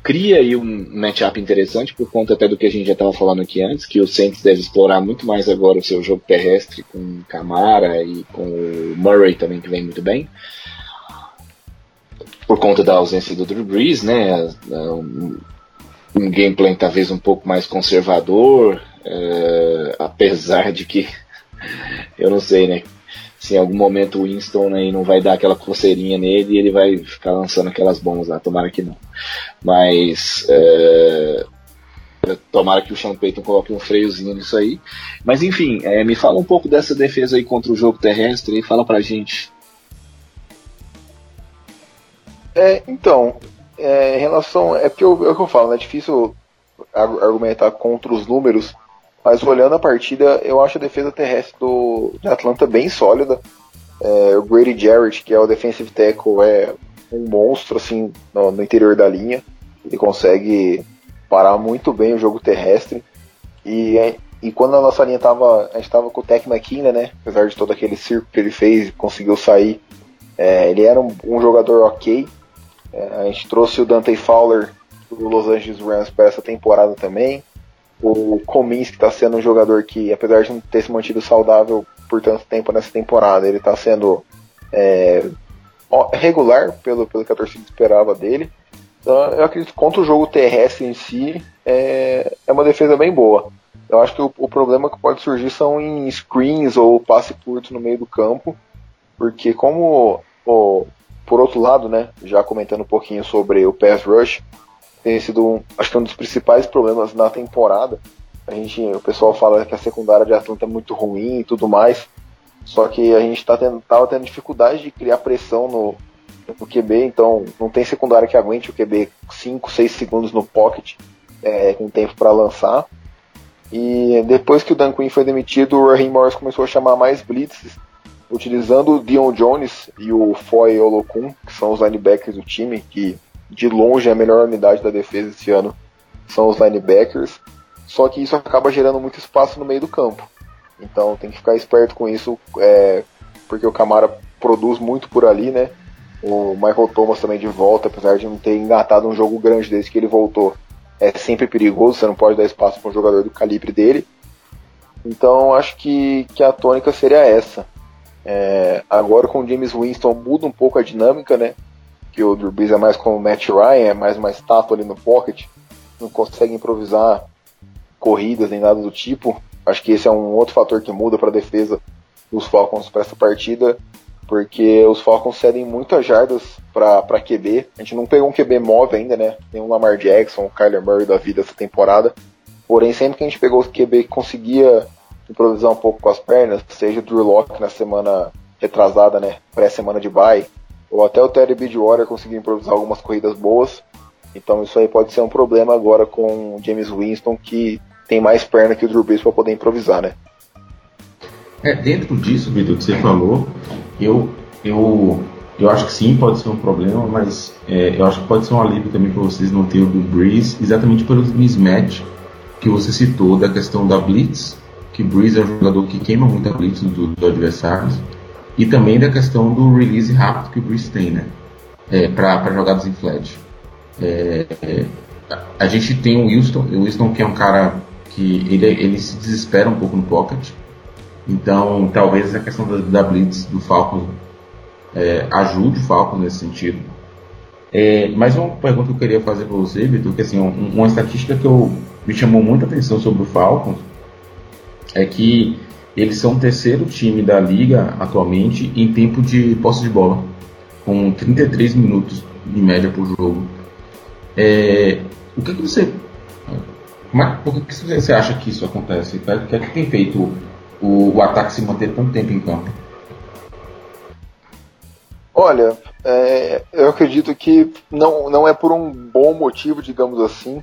cria aí um matchup interessante por conta até do que a gente já estava falando aqui antes, que o Saints deve explorar muito mais agora o seu jogo terrestre com Camara e com o Murray também que vem muito bem. Por conta da ausência do Drew Brees, né? Um, gameplay talvez um pouco mais conservador, é, apesar de que eu não sei, né? se em algum momento o Winston aí não vai dar aquela coceirinha nele e ele vai ficar lançando aquelas bombas lá, tomara que não. Mas é, tomara que o Sean Payton coloque um freiozinho nisso aí. Mas enfim, é, me fala um pouco dessa defesa aí contra o jogo terrestre e fala pra gente. É, então, é, em relação. É porque eu, é o que eu falo, né? É difícil argumentar contra os números, mas olhando a partida, eu acho a defesa terrestre do, Atlanta bem sólida. É, o Grady Jarrett, que é o defensive tackle, é um monstro assim no, no, interior da linha. Ele consegue parar muito bem o jogo terrestre. E, e quando a nossa linha tava. A gente estava com o Tech McKinnon, né? Apesar de todo aquele circo que ele fez conseguiu sair. É, ele era um, um jogador ok. É, a gente trouxe o Dante Fowler do Los Angeles Rams para essa temporada também. O Comins, que está sendo um jogador que, apesar de não ter se mantido saudável por tanto tempo nessa temporada, ele está sendo é, regular pelo, pelo que a torcida esperava dele. Então, eu acredito que contra o jogo terrestre em si, é, é uma defesa bem boa. Eu acho que o, o, problema que pode surgir são em screens ou passe curto no meio do campo, porque como, por outro lado, né, já comentando um pouquinho sobre o pass rush, tem sido, um, acho que um dos principais problemas na temporada. A gente, o pessoal fala que a secundária de Atlanta é muito ruim e tudo mais. Só que a gente tá tendo, tava tendo dificuldade de criar pressão no, no QB, então não tem secundária que aguente o QB 5, 6 segundos no pocket é, com tempo para lançar. E depois que o Dan Quinn foi demitido, o Raheem Morris começou a chamar mais blitzes, utilizando o Dion Jones e o Foy Olokun, que são os linebackers do time, que de longe a melhor unidade da defesa esse ano são os linebackers. Só que isso acaba gerando muito espaço no meio do campo. Então tem que ficar esperto com isso, é, porque o Camara produz muito por ali, né? O Michael Thomas também de volta, apesar de não ter engatado um jogo grande desde que ele voltou. É sempre perigoso, você não pode dar espaço para um jogador do calibre dele. Então acho que, que a tônica seria essa. É, agora com o James Winston muda um pouco a dinâmica, né? Que o Drew Brees é mais como o Matt Ryan, é mais uma estátua ali no pocket, não consegue improvisar corridas nem nada do tipo. Acho que esse é um outro fator que muda para a defesa dos Falcons para essa partida, porque os Falcons cedem muitas jardas para QB. A gente não pegou um QB móvel ainda, né? Tem um Lamar Jackson, o Kyler Murray da vida essa temporada. Porém, sempre que a gente pegou o QB que conseguia improvisar um pouco com as pernas, seja o Drew Locke na semana retrasada, né? Pré-semana de bye, ou até o Terry Bridgewater conseguiu improvisar algumas corridas boas. Então isso aí pode ser um problema agora com o James Winston, que tem mais perna que o Drew Brees para poder improvisar, né? É, dentro disso, Vitor, que você falou, eu, eu, eu acho que sim, pode ser um problema, mas é, eu acho que pode ser um alívio também para vocês não terem o Drew Brees, exatamente pelo mismatch que você citou da questão da Blitz, que Brees é um jogador que queima muita Blitz dos do adversários, e também da questão do release rápido que o Bruce tem, né? É, para jogadas em flat. É, é, a gente tem o Wilson, o Wilson que é um cara que ele, ele se desespera um pouco no pocket. Então, talvez a questão da, da blitz do Falcons é, ajude o Falcons nesse sentido. É, mais uma pergunta que eu queria fazer para você, Vitor, que assim, um, uma estatística que eu, me chamou muita atenção sobre o Falcons é que eles são o terceiro time da liga atualmente em tempo de posse de bola, com 33 minutos de média por jogo. É, o que, que você. Por que, que você acha que isso acontece? O que é que tem feito o, o ataque se manter tanto tempo em campo? Olha, é, eu acredito que não, não é por um bom motivo, digamos assim.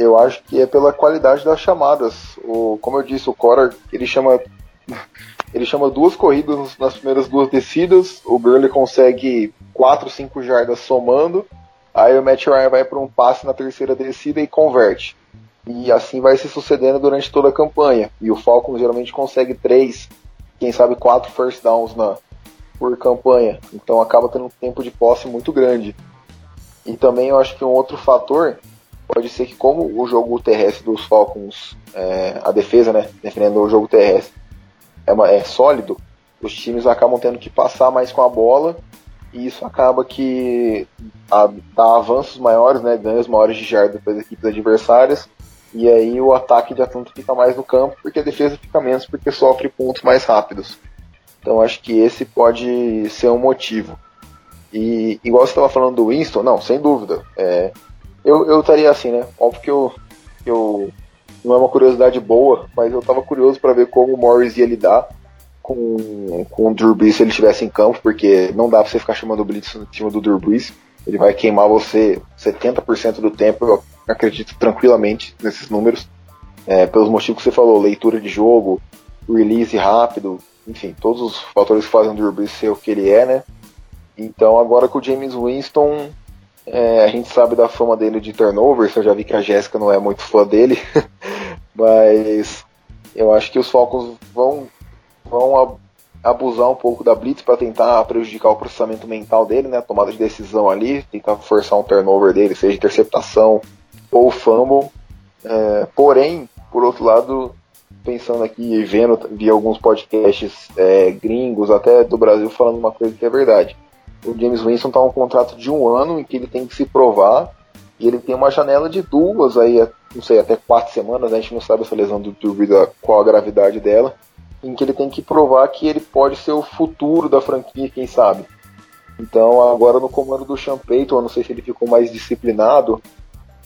Eu acho que é pela qualidade das chamadas. O, como eu disse, o Cora ele chama ele chama duas corridas nas primeiras duas descidas. O Gurley consegue 4, 5 jardas somando. Aí o Matt Ryan vai para um passe na terceira descida e converte. E assim vai se sucedendo durante toda a campanha. E o Falcons geralmente consegue três, quem sabe quatro first downs na, por campanha. Então acaba tendo um tempo de posse muito grande. E também eu acho que um outro fator pode ser que como o jogo terrestre dos Falcons, é, a defesa, né, defendendo o jogo terrestre, é, uma, é sólido, os times acabam tendo que passar mais com a bola e isso acaba que a, dá avanços maiores, né, ganhos maiores de jardas para as equipes adversárias e aí o ataque de Atlanta fica mais no campo porque a defesa fica menos porque sofre pontos mais rápidos. Então acho que esse pode ser um motivo. E igual você estava falando do Winston, não, sem dúvida. É, eu, eu estaria assim, né? Óbvio que eu, eu não é uma curiosidade boa, mas eu estava curioso para ver como o Morris ia lidar com, com o Drew Brees se ele estivesse em campo, porque não dá pra você ficar chamando o Blitz no time do Drew Brees. Ele vai queimar você 70% do tempo, eu acredito tranquilamente nesses números. É, pelos motivos que você falou, leitura de jogo, release rápido, enfim, todos os fatores que fazem o Drew Brees ser o que ele é, né? Então agora com o James Winston, é, a gente sabe da fama dele de turnovers, eu já vi que a Jéssica não é muito fã dele, mas eu acho que os Falcons vão vão abusar um pouco da blitz para tentar prejudicar o processamento mental dele, né, a tomada de decisão ali, tentar forçar um turnover dele, seja interceptação ou fumble. É, porém, por outro lado, pensando aqui e vendo, vi alguns podcasts é, gringos, até do Brasil, falando uma coisa que é verdade. O James Winston está um contrato de um ano em que ele tem que se provar e ele tem uma janela de duas aí, não sei, até quatro semanas, né? a gente não sabe essa lesão do Turbi, qual a gravidade dela em que ele tem que provar que ele pode ser o futuro da franquia, quem sabe. Então agora no comando do Sean eu não sei se ele ficou mais disciplinado,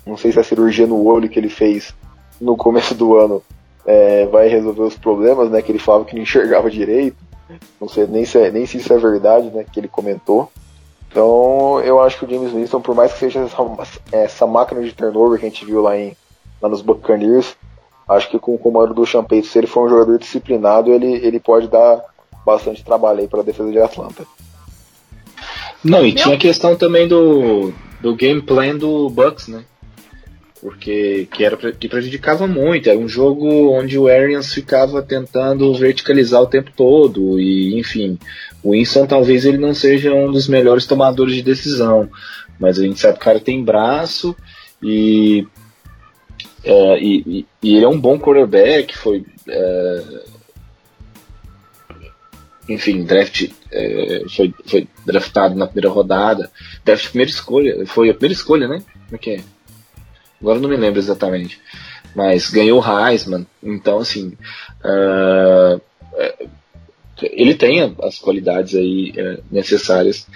não sei se a cirurgia no olho que ele fez no começo do ano é, vai resolver os problemas, né? Que ele falava que não enxergava direito. Não sei nem se, é, nem se isso é verdade, né? Que ele comentou. Então eu acho que o James Winston, por mais que seja essa, essa máquina de turnover que a gente viu lá, em, lá nos Buccaneers, acho que com o comando do Champeito, se ele for um jogador disciplinado, ele, ele pode dar bastante trabalho aí para a defesa de Atlanta. Não, e Meu... tinha a questão também do, do game plan do Bucks, né? Porque que era que prejudicava muito. Era um jogo onde o Arians ficava tentando verticalizar o tempo todo. E, enfim, o Winston talvez ele não seja um dos melhores tomadores de decisão. Mas a gente sabe que o cara tem braço e é, e, e, ele é um bom quarterback, foi. É, enfim, draft, é, foi, foi draftado na primeira rodada. Draft primeira escolha, foi a primeira escolha, né? Como é que é? Agora não me lembro exatamente. Mas ganhou o Heisman, então assim. Uh, ele tem as qualidades aí uh, necessárias.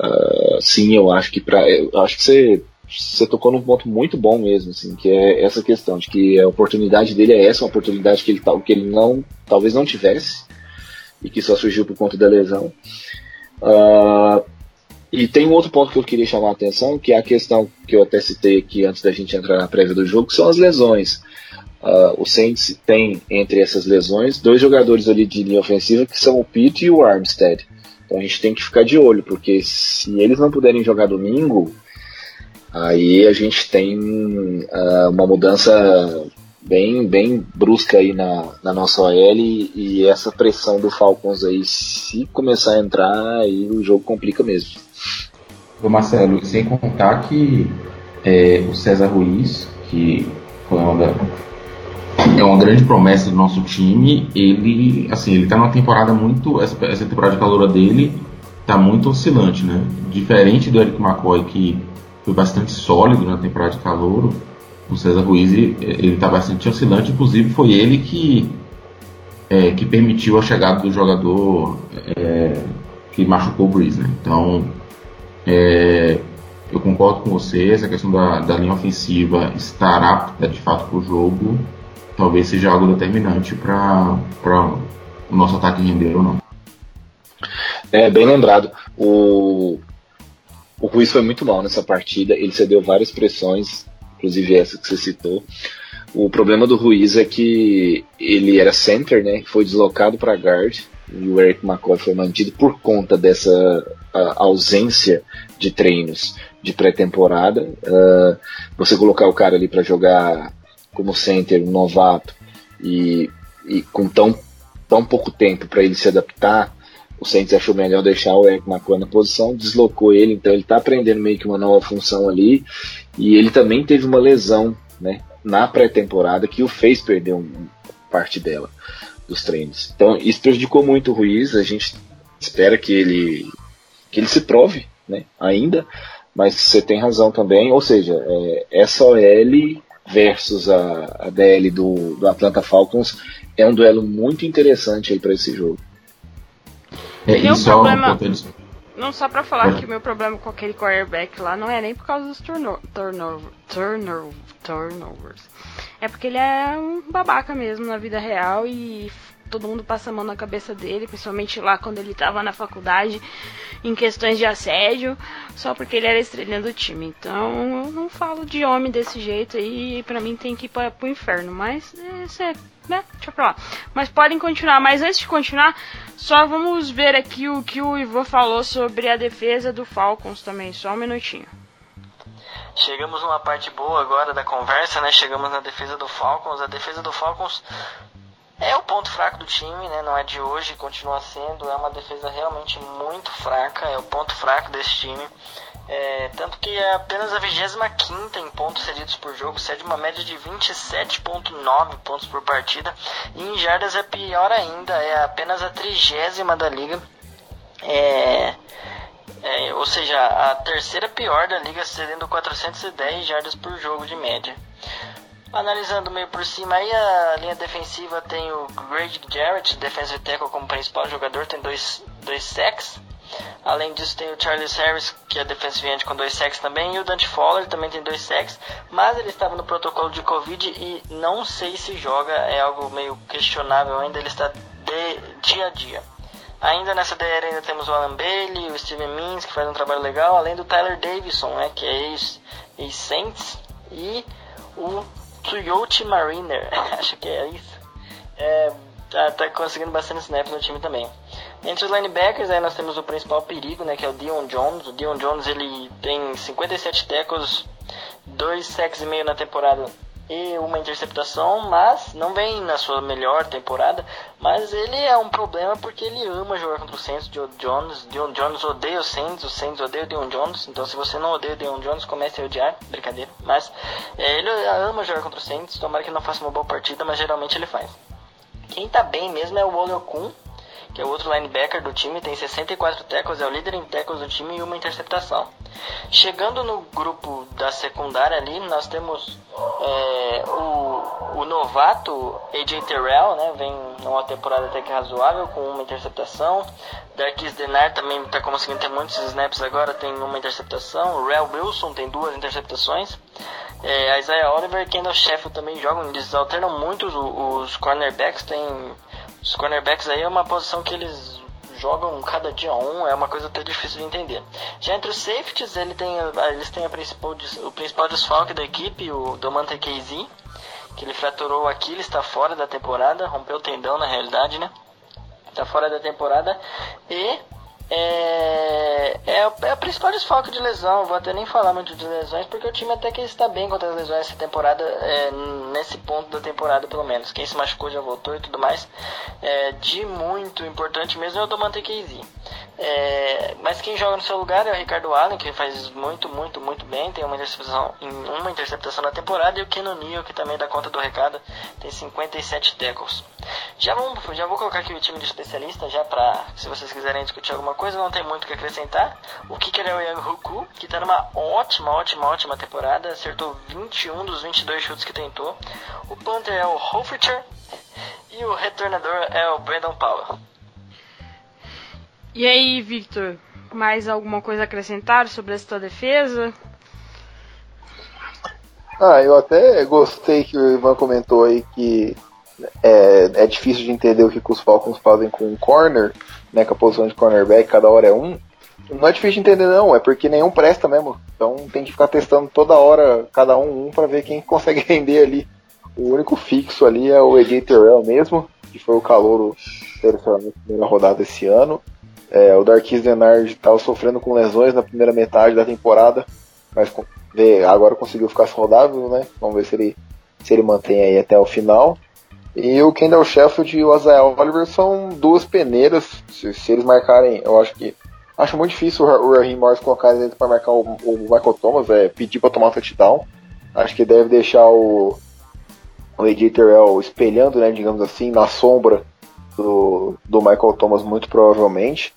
Uh, sim, eu acho que para, acho que você você tocou num ponto muito bom mesmo, assim, que é essa questão de que a oportunidade dele é essa, uma oportunidade que ele, que ele não, talvez não tivesse, e que só surgiu por conta da lesão. Uh, e tem um outro ponto que eu queria chamar a atenção, que é a questão que eu até citei aqui antes da gente entrar na prévia do jogo, que são as lesões. Uh, o Saints tem entre essas lesões dois jogadores ali de linha ofensiva que são o Pitt e o Armstead. Então a gente tem que ficar de olho, porque se eles não puderem jogar domingo, Aí a gente tem uh, uma mudança bem, bem brusca aí na, na nossa OL e, e essa pressão do Falcons aí, se começar a entrar, aí o jogo complica mesmo. Ô Marcelo, sem contar que é, o César Ruiz, que foi uma, é uma grande promessa do nosso time, ele assim, ele tá numa temporada muito. Essa, essa temporada de calor dele tá muito oscilante, né? Diferente do Eric McCoy, que foi bastante sólido na temporada de calor o César Ruiz ele está bastante oscilante, inclusive foi ele que, é, que permitiu a chegada do jogador é, que machucou o Breeze. Né? Então, é, eu concordo com você, essa questão da, da linha ofensiva estar apta de fato para o jogo talvez seja algo determinante para o nosso ataque render ou não. É, bem lembrado. O, o Ruiz foi muito mal nessa partida, ele cedeu várias pressões, inclusive essa que você citou. O problema do Ruiz é que ele era center, né? Foi deslocado para guard e o Eric McCoy foi mantido por conta dessa ausência de treinos de pré-temporada. Uh, você colocar o cara ali para jogar como center, um novato, e, e com tão, tão pouco tempo para ele se adaptar, o Saints achou melhor deixar o Eric McCoy na posição, deslocou ele, então ele está aprendendo meio que uma nova função ali. E ele também teve uma lesão né, na pré-temporada que o fez perder um, parte dela dos treinos. Então isso prejudicou muito o Ruiz. A gente espera que ele que ele se prove né, ainda, mas você tem razão também. Ou seja, é, essa OL versus a, a DL do, do Atlanta Falcons é um duelo muito interessante para esse jogo. É, e problema, não só pra falar é. que o meu problema com aquele quarterback lá não é nem por causa dos turno, turnover, turnover, turnovers. É porque ele é um babaca mesmo na vida real e todo mundo passa a mão na cabeça dele, principalmente lá quando ele tava na faculdade, em questões de assédio, só porque ele era estrela do time. Então eu não falo de homem desse jeito aí, pra mim tem que ir pra, pro inferno, mas isso é né? Deixa pra lá. Mas podem continuar. Mas antes de continuar, só vamos ver aqui o que o Ivo falou sobre a defesa do Falcons também. Só um minutinho. Chegamos numa parte boa agora da conversa, né? Chegamos na defesa do Falcons. A defesa do Falcons é o ponto fraco do time, né? Não é de hoje, continua sendo. É uma defesa realmente muito fraca. É o ponto fraco desse time. É, tanto que é apenas a 25 em pontos cedidos por jogo, cede uma média de 27,9 pontos por partida. E em jardas é pior ainda, é apenas a trigésima da liga. É, é, ou seja, a terceira pior da liga, cedendo 410 jardas por jogo de média. Analisando meio por cima aí, a linha defensiva tem o Greg Jarrett, defensive tackle como principal jogador, tem dois, dois sacks. Além disso, tem o Charles Harris, que é defensive end com dois sacks também, e o Dante Fowler também tem dois sacks, mas ele estava no protocolo de Covid e não sei se joga, é algo meio questionável ainda, ele está de dia a dia. Ainda nessa DR ainda temos o Alan Bailey, o Steven Means, que faz um trabalho legal, além do Tyler Davidson, né, que é ex-Saints, e o Tuyote Mariner, acho que é isso. É, tá, tá conseguindo bastante snaps no time também. Entre os linebackers, aí nós temos o principal perigo, né, que é o Dion Jones. O Dion Jones ele tem 57 tackles, 2 sacks e meio na temporada e uma interceptação, mas não vem na sua melhor temporada, mas ele é um problema porque ele ama jogar contra o Saints, Dion Jones, Dion Jones odeia o Saints, o Saints odeia o Dion Jones, então se você não odeia o Dion Jones, comece a odiar, brincadeira, mas é, ele ama jogar contra o Saints, tomara que não faça uma boa partida, mas geralmente ele faz. Quem tá bem mesmo é o Olokun, que é o outro linebacker do time, tem 64 tackles, é o líder em tackles do time e uma interceptação. Chegando no grupo da secundária ali, nós temos é, o, o novato AJ Terrell, né, vem numa temporada até que razoável, com uma interceptação. Darkis Denar também está conseguindo ter muitos snaps agora, tem uma interceptação. O Rel Wilson tem duas interceptações. É, Isaiah Oliver e Kendall Sheffield também jogam, eles alternam muito os, os cornerbacks, tem os cornerbacks aí é uma posição que eles jogam cada dia um, é uma coisa até difícil de entender. Já entre os safeties, ele tem, eles têm principal, o principal desfalque da equipe, o Domante KZ, que ele fraturou aqui, ele está fora da temporada, rompeu o tendão na realidade, né? Está fora da temporada. E é, é, é a principal desfalque de lesão. Vou até nem falar muito de lesões, porque o time até que está bem contra as lesões essa temporada, é, nesse ponto da temporada pelo menos. Quem se machucou já voltou e tudo mais. É, de muito importante mesmo é o Domante Casey. É, mas quem joga no seu lugar é o Ricardo Allen, que faz muito, muito, muito bem. Tem uma interceptação, uma interceptação na temporada. E o Neal, que também dá conta do recado, tem 57 tackles. Já, vamos, já vou colocar aqui o time de especialista, já para se vocês quiserem discutir alguma coisa, não tem muito o que acrescentar. O kicker é o Yang Huku, que está numa ótima, ótima, ótima temporada. Acertou 21 dos 22 chutes que tentou. O punter é o Hofricher. E o retornador é o Brandon Powell. E aí, Victor, mais alguma coisa a acrescentar sobre essa tua defesa? Ah, eu até gostei que o Ivan comentou aí que é, é difícil de entender o que os Falcons fazem com o corner, né, com a posição de cornerback, cada hora é um. Não é difícil de entender não, é porque nenhum presta mesmo. Então tem que ficar testando toda hora, cada um um, para ver quem consegue render ali. O único fixo ali é o AJ Terrell mesmo, que foi o calor na primeira rodada esse ano. É, o Darkis Denard estava sofrendo com lesões na primeira metade da temporada, mas agora conseguiu ficar saudável, né? Vamos ver se ele, se ele mantém aí até o final. E o Kendall Sheffield e o Azael Oliver são duas peneiras. Se, se, eles marcarem, eu acho que. Acho muito difícil o Raheem Morris colocar dentro para marcar o, o, Michael Thomas, é pedir para tomar touchdown. Acho que deve deixar o, o AJ Terrell espelhando, né, digamos assim, na sombra do, do Michael Thomas, muito provavelmente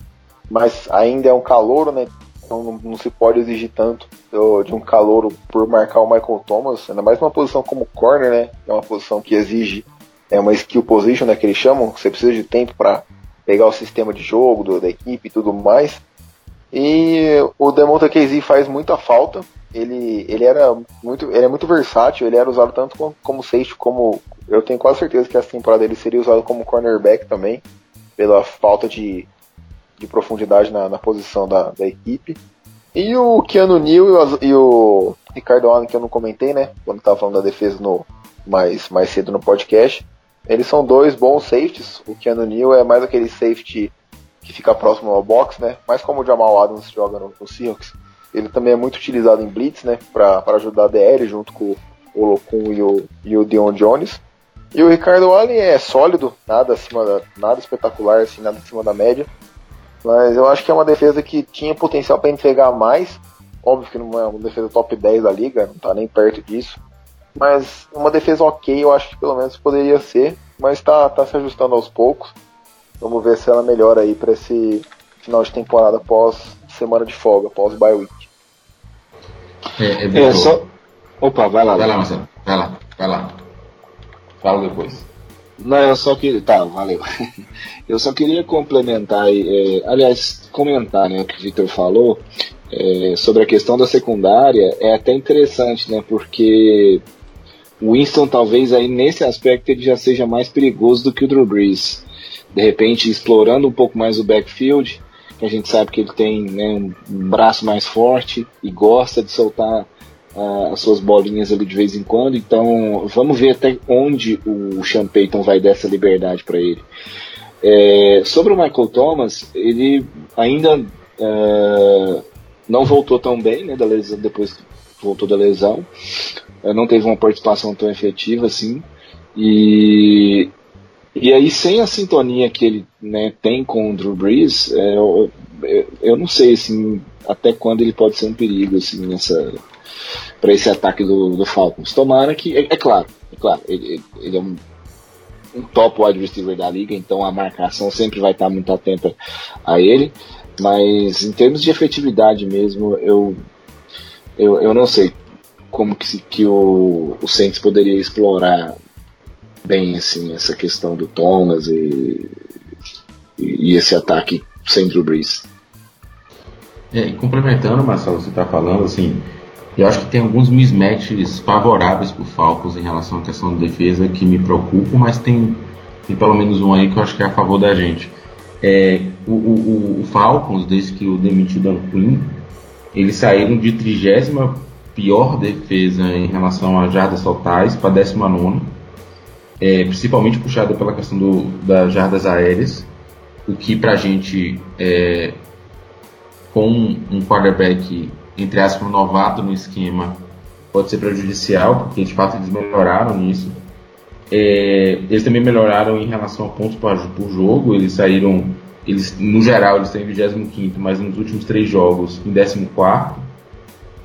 mas ainda é um calouro, né? Então não, não, se pode exigir tanto de um calouro por marcar o Michael Thomas, ainda mais uma posição como corner, né? É uma posição que exige é uma skill position, né? Que eles chamam, você precisa de tempo para pegar o sistema de jogo do, da equipe e tudo mais. E o Demonta Casey faz muita falta. Ele, ele era muito ele é muito versátil, ele era usado tanto como, como safety como eu tenho quase certeza que essa temporada ele seria usado como cornerback também, pela falta de de profundidade na, na posição da, da, equipe. E o Keanu Neal e o, e o Ricardo Allen, que eu não comentei, né? Quando estava falando da defesa no, mais, mais cedo no podcast. Eles são dois bons safeties. O Keanu Neal é mais aquele safety que fica próximo ao box, né? Mais como o Jamal Adams joga no, no Seahawks. Ele também é muito utilizado em blitz, né? Para ajudar a DL junto com o Locum e o, e o Dion Jones. E o Ricardo Allen é sólido, nada acima da, nada espetacular, assim, nada acima da média. Mas eu acho que é uma defesa que tinha potencial para entregar mais. Óbvio que não é uma defesa top 10 da liga, não tá nem perto disso. Mas uma defesa ok, eu acho que pelo menos poderia ser. Mas tá, tá se ajustando aos poucos. Vamos ver se ela melhora aí para esse final de temporada pós semana de folga, pós bye week. É, é, é só... Opa, vai lá. Vai lá, Marcelo. Vai lá, vai lá. Fala depois. Não, eu só queria. Tá, valeu. Eu só queria complementar, é, aliás, comentar né, o que o Victor falou é, sobre a questão da secundária. É até interessante, né? Porque o Winston talvez aí nesse aspecto ele já seja mais perigoso do que o Drew Brees. De repente, explorando um pouco mais o backfield, que a gente sabe que ele tem né, um braço mais forte e gosta de soltar uh, as suas bolinhas ali de vez em quando. Então, vamos ver até onde o Sean Payton vai dar essa liberdade para ele. É, sobre o Michael Thomas, ele ainda uh, não voltou tão bem, né, da lesão, depois que voltou da lesão. Uh, não teve uma participação tão efetiva assim. E, e aí, sem a sintonia que ele né, tem com o Drew Brees, é, eu, eu, não sei assim, até quando ele pode ser um perigo assim, nessa, para esse ataque do, do Falcons. Tomara que, é, é claro, é claro, ele, ele é um, um, top wide receiver da liga, então a marcação sempre vai estar muito atenta a ele, mas em termos de efetividade mesmo, eu, eu, eu não sei como que, que o, o Saints poderia explorar bem assim essa questão do Thomas e, e, e esse ataque sem Drew Brees. É, complementando, Marcelo, você está falando assim, eu acho que tem alguns mismatches favoráveis para o Falcons em relação à questão de defesa que me preocupam, mas tem, tem pelo menos um aí que eu acho que é a favor da gente. É, o, o, o, Falcons, desde que o demitiu Dan Quinn, eles saíram de trigésima pior defesa em relação a jardas totais para décima nona, é, principalmente puxada pela questão do, das jardas aéreas, o que para a gente é, com um quarterback, entre aspas, novato no esquema, pode ser prejudicial, porque de fato eles melhoraram nisso. É, eles também melhoraram em relação a pontos por, por jogo, eles saíram, eles, no geral, eles estão em 25, mas nos últimos três jogos em 14.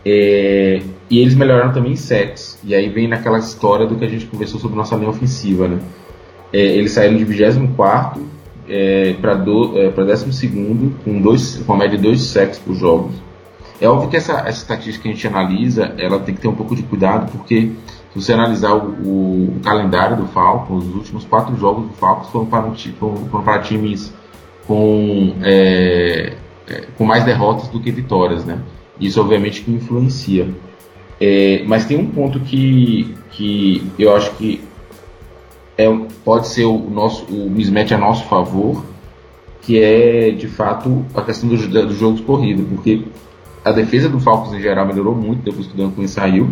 É, e eles melhoraram também em sets. E aí vem naquela história do que a gente conversou sobre nossa linha ofensiva. Né? É, eles saíram de 24 é, para é, 12 com, dois, com a média de 2 sacks por jogos. É óbvio que essa, essa estatística que a gente analisa, ela tem que ter um pouco de cuidado, porque se você analisar o, o, o calendário do Falcons, os últimos quatro jogos do Falcons foram para, um, foram para times com, é, é, com mais derrotas do que vitórias, né? Isso obviamente que influencia. É, mas tem um ponto que, que eu acho que é, pode ser o nosso o mismatch a nosso favor, que é de fato a questão dos do jogos corridos, porque a defesa do Falcons em geral melhorou muito depois que o Dan Quinn saiu,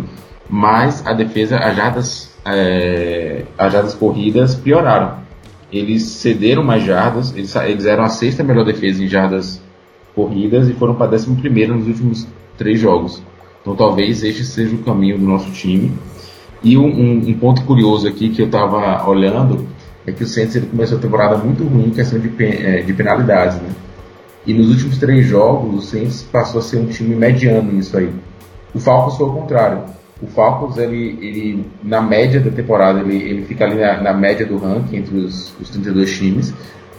mas a defesa, as jardas, é, as jardas corridas pioraram. Eles cederam mais jardas, eles, eles eram a sexta melhor defesa em jardas corridas e foram para décimo primeiro nos últimos três jogos. Então talvez este seja o caminho do nosso time. E um, um, ponto curioso aqui que eu estava olhando é que o Saints ele começou a temporada muito ruim em questão de, é, de penalidades, né? E nos últimos três jogos, o Saints passou a ser um time mediano nisso aí. O Falcons foi o contrário. O Falcons, ele, ele na média da temporada, ele, ele fica ali na, na média do ranking entre os, os 32 times.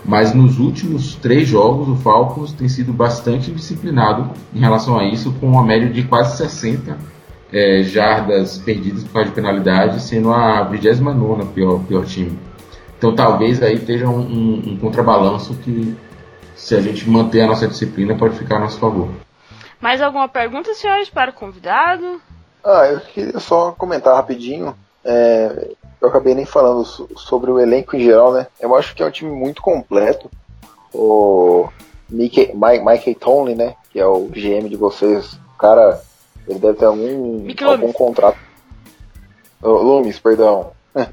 Mas nos últimos três jogos, o Falcons tem sido bastante disciplinado em relação a isso, com uma média de quase 60 é, jardas perdidas por causa de penalidade, sendo a 29 pior, pior time. Então talvez aí esteja um, um, um contrabalanço que se a gente manter a nossa disciplina, pode ficar a nosso favor. Mais alguma pergunta, senhores, para o convidado? Ah, eu queria só comentar rapidinho. É, eu acabei nem falando sobre o elenco em geral, né? Eu acho que é um time muito completo. O Mike, Mike, Mike Tomlin, né? Que é o GM de vocês. O cara, ele deve ter algum, algum contrato. Oh, Loomis, perdão.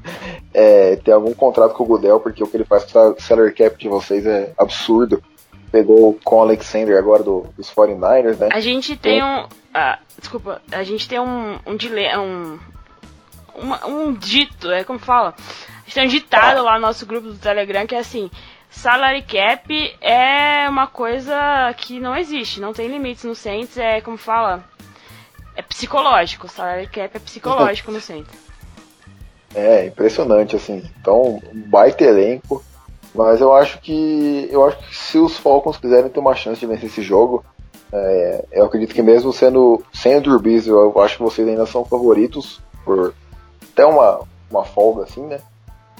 é, tem algum contrato com o Goodell, porque o que ele faz com o salary cap de vocês é absurdo pegou com o Alexander agora do, dos 49ers, né? A gente tem um. Ah, desculpa, a gente tem um. Um, dile, um, uma, um dito, é como fala? Um ditado lá no nosso grupo do Telegram que é assim. Salary cap é uma coisa que não existe, não tem limites no Saints, é como fala, é psicológico, salary cap é psicológico no Saints. É, impressionante, assim. Então, baita elenco. Mas eu acho que eu acho que se os Falcons quiserem ter uma chance de vencer esse jogo, é, eu acredito que mesmo sendo sem o Brees, eu acho que vocês ainda são favoritos por até uma, uma folga assim, né?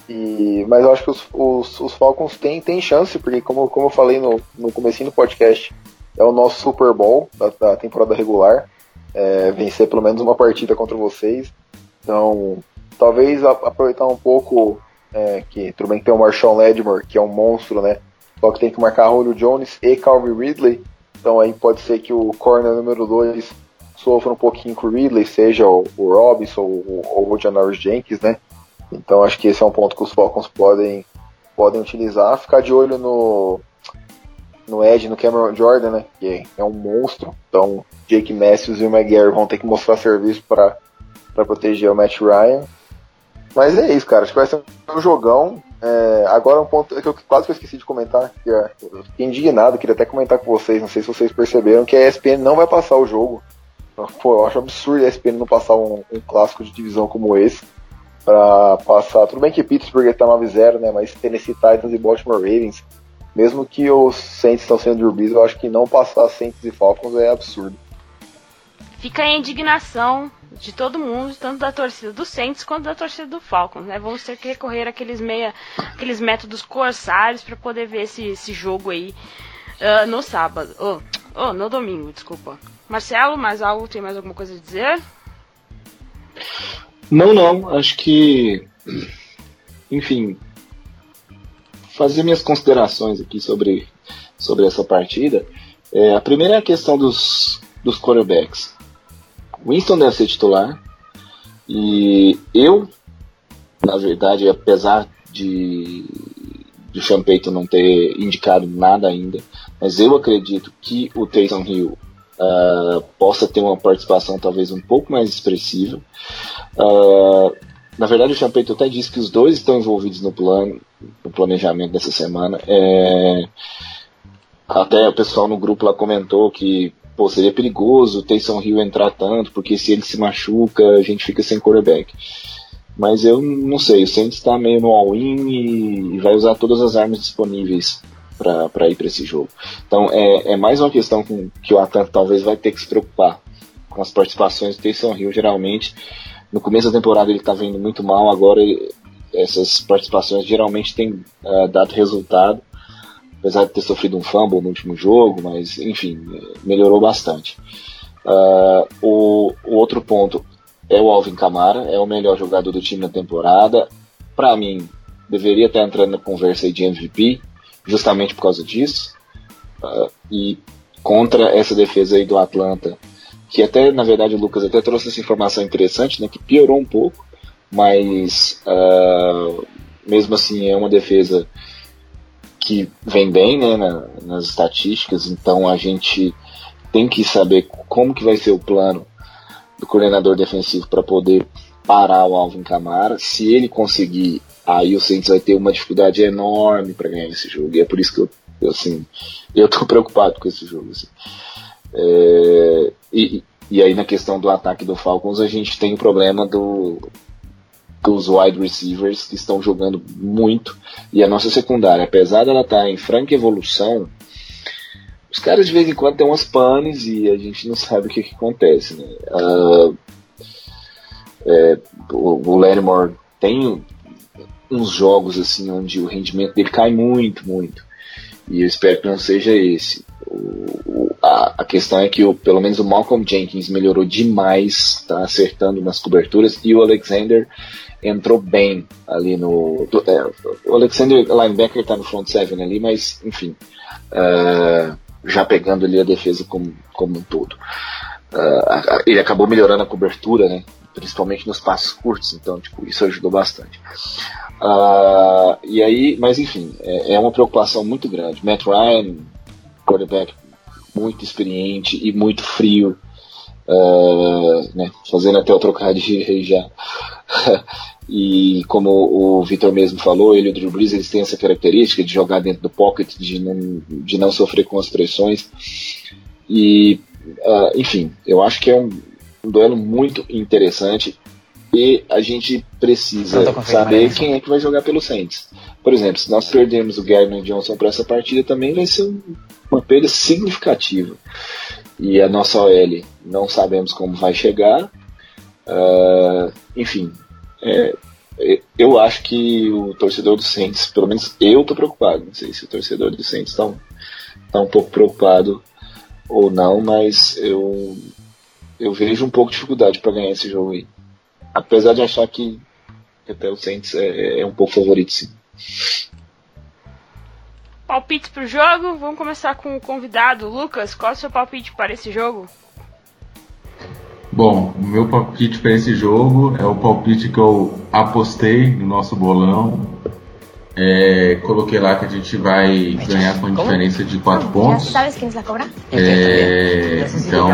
E, mas eu acho que os, os, os Falcons têm, têm chance, porque como, como eu falei no, no começo do podcast, é o nosso Super Bowl da, da temporada regular. É, vencer pelo menos uma partida contra vocês. Então, talvez aproveitar um pouco é, que tudo bem que tem o Marshawn Ledmore, que é um monstro, né? Só que tem que marcar Julio Jones e Calvin Ridley. Então aí pode ser que o corner número 2 sofra um pouquinho com o Ridley, seja o, o Robinson ou, ou o Janoris Jenkins, né? Então acho que esse é um ponto que os Falcons podem, podem utilizar. Ficar de olho no, no Ed, no Cameron Jordan, né? Que é um monstro. Então Jake Matthews e o McGarry vão ter que mostrar serviço para proteger o Matt Ryan. Mas é isso, cara. Acho que vai ser um jogão. É, agora um ponto que eu quase que eu esqueci de comentar, que é, eu fiquei indignado, queria até comentar com vocês, não sei se vocês perceberam, que a ESPN não vai passar o jogo. Pô, eu acho absurdo a ESPN não passar um, um clássico de divisão como esse. Pra passar. Tudo bem que Pittsburgh tá 9-0, né? Mas Tennessee Titans e Baltimore Ravens. Mesmo que os Saints estão sendo derbidos, eu acho que não passar Saints e Falcons é absurdo. Fica a indignação de todo mundo, tanto da torcida do Saints quanto da torcida do Falcons, né? Vamos ter que recorrer àqueles meia, aqueles métodos corsários para poder ver esse, esse jogo aí uh, no sábado, oh, oh, no domingo, desculpa. Marcelo, mais algo? Tem mais alguma coisa a dizer? Não, não. Acho que, enfim, fazer minhas considerações aqui sobre, sobre essa partida. É, a primeira é a questão dos, dos quarterbacks. Winston deve ser titular. E eu, na verdade, apesar de, Sean Payton não ter indicado nada ainda, mas eu acredito que o Taysom Hill uh, possa ter uma participação talvez um pouco mais expressiva. Uh, na verdade, o Payton até disse que os dois estão envolvidos no plano, no planejamento dessa semana. É, até o pessoal no grupo lá comentou que pô, seria perigoso o Taysom Hill entrar tanto, porque se ele se machuca, a gente fica sem quarterback. Mas eu não sei, o Saints está meio no all-in e vai usar todas as armas disponíveis para ir para esse jogo. Então é, é, mais uma questão com, que o Atlanta talvez vai ter que se preocupar com as participações do Taysom Hill. Geralmente, no começo da temporada ele está vendo muito mal, agora essas participações geralmente têm uh, dado resultado apesar de ter sofrido um fumble no último jogo, mas enfim, melhorou bastante. Uh, o, o, outro ponto é o Alvin Kamara, é o melhor jogador do time na temporada. Para mim, deveria estar entrando na conversa de MVP, justamente por causa disso. Uh, e contra essa defesa aí do Atlanta, que até, na verdade, o Lucas até trouxe essa informação interessante, né, que piorou um pouco, mas uh, mesmo assim é uma defesa que vem bem né, na, nas estatísticas, então a gente tem que saber como que vai ser o plano do coordenador defensivo para poder parar o Alvin Kamara. Se ele conseguir, aí o Saints vai ter uma dificuldade enorme para ganhar esse jogo. E é por isso que eu, eu assim, eu tô preocupado com esse jogo. Assim. É, e, e aí na questão do ataque do Falcons a gente tem o problema do dos wide receivers que estão jogando muito e a nossa secundária, apesar dela estar tá em franca evolução, os caras de vez em quando têm umas panes e a gente não sabe o que, que acontece. Né? Uh, é, o, o Lattimore tem uns jogos assim onde o rendimento dele cai muito, muito. E eu espero que não seja esse. O, a, a, questão é que o, pelo menos o Malcolm Jenkins melhorou demais, está acertando nas coberturas, e o Alexander entrou bem ali no. É, o Alexander Linebacker está no front seven ali, mas enfim, uh, já pegando ali a defesa como, como um todo. Uh, ele acabou melhorando a cobertura, né? Principalmente nos passos curtos, então tipo, isso ajudou bastante. Uh, e aí, mas enfim, é, é, uma preocupação muito grande. Matt Ryan, quarterback muito experiente e muito frio, uh, né? fazendo até o trocadilho aí já. e como o Vitor mesmo falou, ele e o Drew Brees eles têm essa característica de jogar dentro do pocket, de não, de não sofrer com as pressões. E, uh, enfim, eu acho que é um, um, duelo muito interessante e a gente precisa saber quem é que vai jogar pelo Saints. Por exemplo, se nós perdermos o Gardner Johnson para essa partida, também vai ser uma perda significativa. E a nossa OL não sabemos como vai chegar. Uh, enfim, é, é, eu acho que o torcedor do Saints, pelo menos eu tô preocupado. Não sei se o torcedor do Saints está um, tá um pouco preocupado ou não, mas eu, eu vejo um pouco de dificuldade para ganhar esse jogo aí. Apesar de achar que até o Saints é, é um pouco favorito, sim. Palpite pro jogo, vamos começar com o convidado. Lucas, qual é o seu palpite para esse jogo? Bom, o meu palpite para esse jogo é o palpite que eu apostei no nosso bolão. É, coloquei lá que a gente vai ganhar com diferença de 4 pontos. É, então,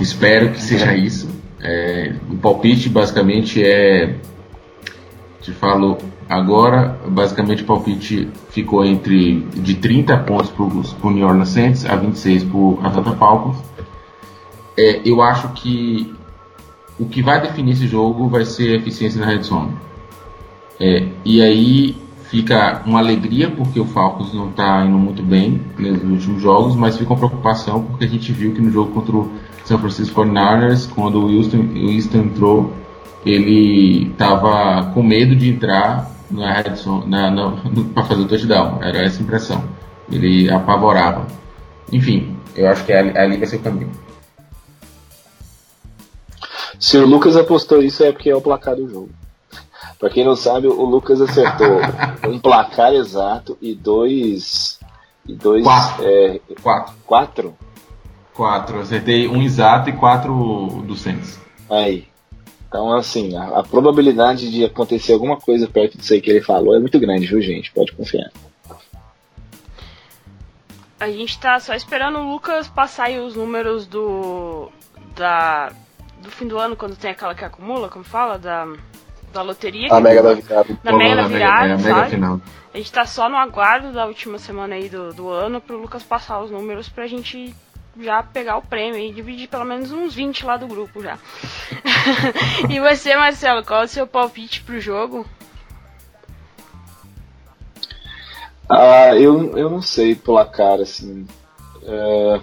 espero que seja isso. É, o palpite basicamente é. Te falo agora, basicamente o palpite ficou entre de 30 pontos para o New Orleans Saints a 26 para o Atlanta Falcons é, eu acho que o que vai definir esse jogo vai ser a eficiência na red zone. É, e aí fica uma alegria porque o Falcons não está indo muito bem nos últimos jogos, mas fica uma preocupação porque a gente viu que no jogo contra o San Francisco 49ers, quando o Houston, o Houston entrou, ele estava com medo de entrar na red zone, na, na, para fazer o touchdown. Era essa impressão. Ele apavorava. Enfim, eu acho que ali, ali vai ser o caminho. Se o Lucas apostou isso é porque é o placar do jogo. Pra quem não sabe, o Lucas acertou um placar exato e dois. E dois. Quatro. É, quatro. Quatro? Quatro. Acertei um exato e quatro do Saints. Aí. Então, assim, a, a, probabilidade de acontecer alguma coisa perto disso aí que ele falou é muito grande, viu, gente? Pode confiar. A gente tá só esperando o Lucas passar aí os números do. da. do fim do ano, quando tem aquela que acumula, como fala? Da. Da loteria. A Mega da Virada. Da Mega da Virada, é, a mega final. A gente tá só no aguardo da última semana aí do, do ano pro Lucas passar os números pra gente já pegar o prêmio e dividir pelo menos uns 20 lá do grupo já. e você, Marcelo, qual é o seu palpite pro jogo? Ah, eu, eu não sei placar, assim. É,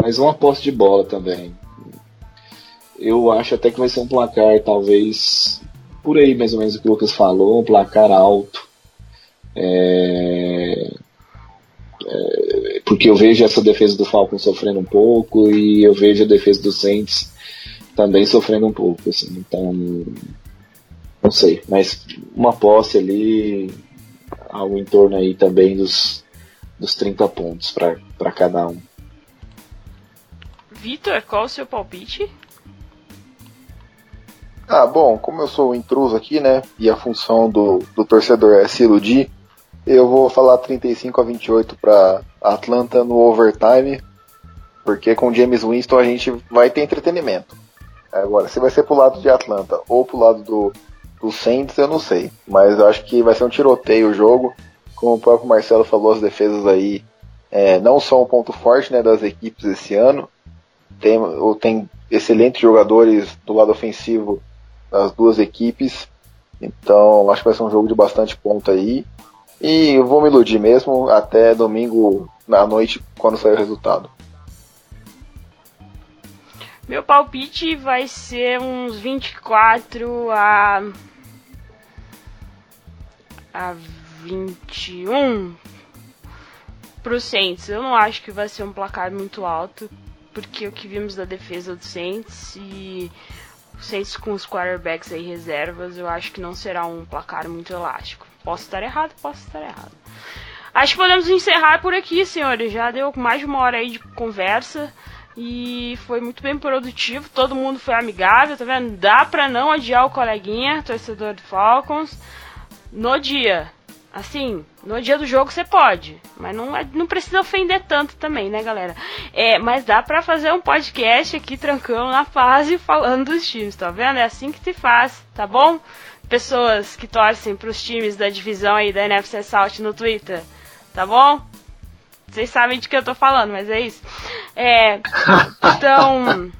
mas uma aposta de bola também. Eu acho até que vai ser um placar, talvez, por aí mais ou menos o que o Lucas falou, um placar alto. É, é, porque eu vejo essa defesa do Falcon sofrendo um pouco e eu vejo a defesa do Saints também sofrendo um pouco, assim, então não sei, mas uma posse ali algo em torno aí também dos, dos 30 pontos para cada um. Vitor, qual o seu palpite? Ah, bom, como eu sou intruso aqui, né, e a função do, do torcedor é se iludir, eu vou falar 35 a 28 para Atlanta no overtime, porque com James Winston a gente vai ter entretenimento. Agora, se vai ser pro lado de Atlanta ou pro lado do, do Saints, eu não sei. Mas acho que vai ser um tiroteio o jogo. Como o próprio Marcelo falou, as defesas aí é, não são um ponto forte né, das equipes esse ano. Tem, tem excelentes jogadores do lado ofensivo das duas equipes. Então acho que vai ser um jogo de bastante ponto aí. E eu vou me iludir mesmo até domingo na noite, quando sair o resultado. Meu palpite vai ser uns 24 a. a 21 pro Saints. Eu não acho que vai ser um placar muito alto, porque o que vimos da defesa do Saints e Saints com os quarterbacks aí reservas, eu acho que não será um placar muito elástico. Posso estar errado, posso estar errado. Acho que podemos encerrar por aqui, senhores. Já deu mais de uma hora aí de conversa e foi muito bem produtivo. Todo mundo foi amigável, tá vendo? Dá pra não adiar o coleguinha, torcedor do Falcons, no dia. Assim, no dia do jogo você pode, mas não, é, não precisa ofender tanto também, né, galera? É, mas dá pra fazer um podcast aqui tranquilo na fase falando dos times, tá vendo? É assim que se faz, tá bom? pessoas que torcem para os times da divisão aí da NFC South no Twitter, tá bom? Vocês sabem de que eu tô falando, mas é isso. É, então,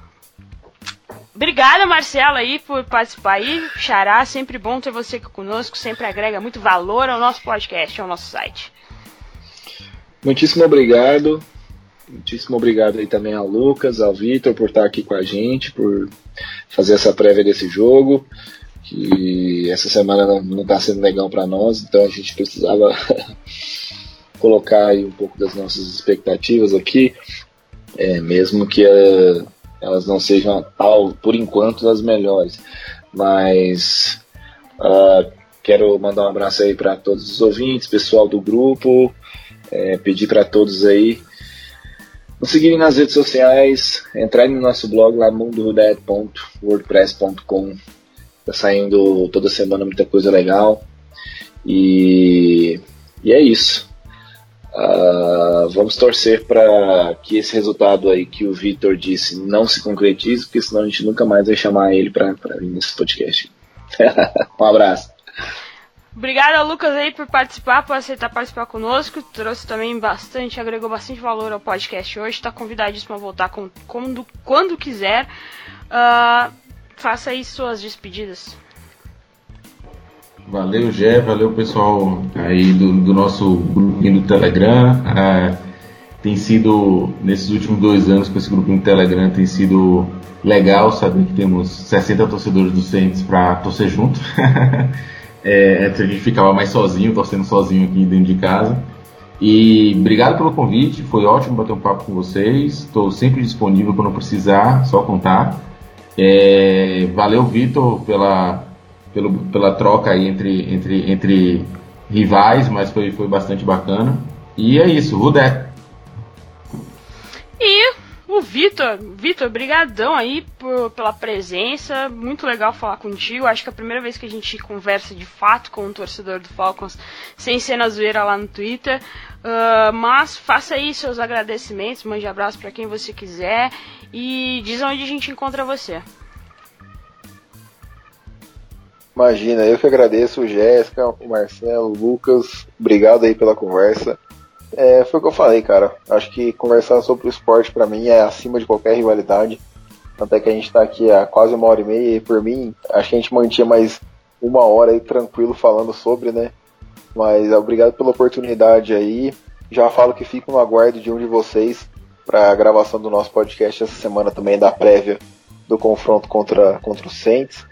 obrigada Marcelo aí por participar aí, Xará, sempre bom ter você aqui conosco, sempre agrega muito valor ao nosso podcast, ao nosso site. Muitíssimo obrigado. Muitíssimo obrigado aí também ao Lucas, ao Vitor por estar aqui com a gente, por fazer essa prévia desse jogo que essa semana não está sendo legal para nós, então a gente precisava colocar aí um pouco das nossas expectativas aqui, é, mesmo que uh, elas não sejam tal, por enquanto, as melhores. Mas uh, quero mandar um abraço aí para todos os ouvintes, pessoal do grupo, é, pedir para todos aí nos seguirem nas redes sociais, entrarem no nosso blog lá mundodead.wordpress.com Tá saindo toda semana muita coisa legal. E, e é isso. Uh, vamos torcer para que esse resultado aí que o Vitor disse não se concretize, porque senão a gente nunca mais vai chamar ele para vir nesse podcast. um abraço. Obrigada, Lucas, aí, por participar, por aceitar participar conosco. Trouxe também bastante, agregou bastante valor ao podcast hoje. Está convidadíssimo a voltar com, quando, quando quiser. Uh, faça aí suas despedidas. Valeu, Gé, valeu pessoal aí do, do nosso grupinho do Telegram. Ah, tem sido, nesses últimos dois anos com esse grupinho do Telegram, tem sido legal saber que temos 60 torcedores do Saints para torcer junto. é, a gente ficava mais sozinho, torcendo sozinho aqui dentro de casa. E obrigado pelo convite, foi ótimo bater um papo com vocês. Estou sempre disponível quando precisar, só contar. É, valeu, Vitor, pela, pelo, pela troca aí entre, entre, entre rivais, mas foi, foi bastante bacana. E é isso, Rudé. E o Vitor. Vitor, brigadão aí por, pela presença. Muito legal falar contigo. Acho que é a primeira vez que a gente conversa de fato com um torcedor do Falcons, sem ser na zoeira lá no Twitter. Uh, mas faça aí seus agradecimentos, mande abraço para quem você quiser e diz onde a gente encontra você. Imagina, eu que agradeço, Jéssica, o Marcelo, o Lucas, obrigado aí pela conversa. É, foi o que eu falei, cara. Acho que conversar sobre o esporte para mim é acima de qualquer rivalidade. Até que a gente tá aqui há quase uma hora e meia e por mim, acho que a gente mantinha mais uma hora aí tranquilo falando sobre, né? Mas obrigado pela oportunidade aí. Já falo que fico no aguardo de um de vocês para a gravação do nosso podcast essa semana também da prévia do confronto contra, contra o Saints.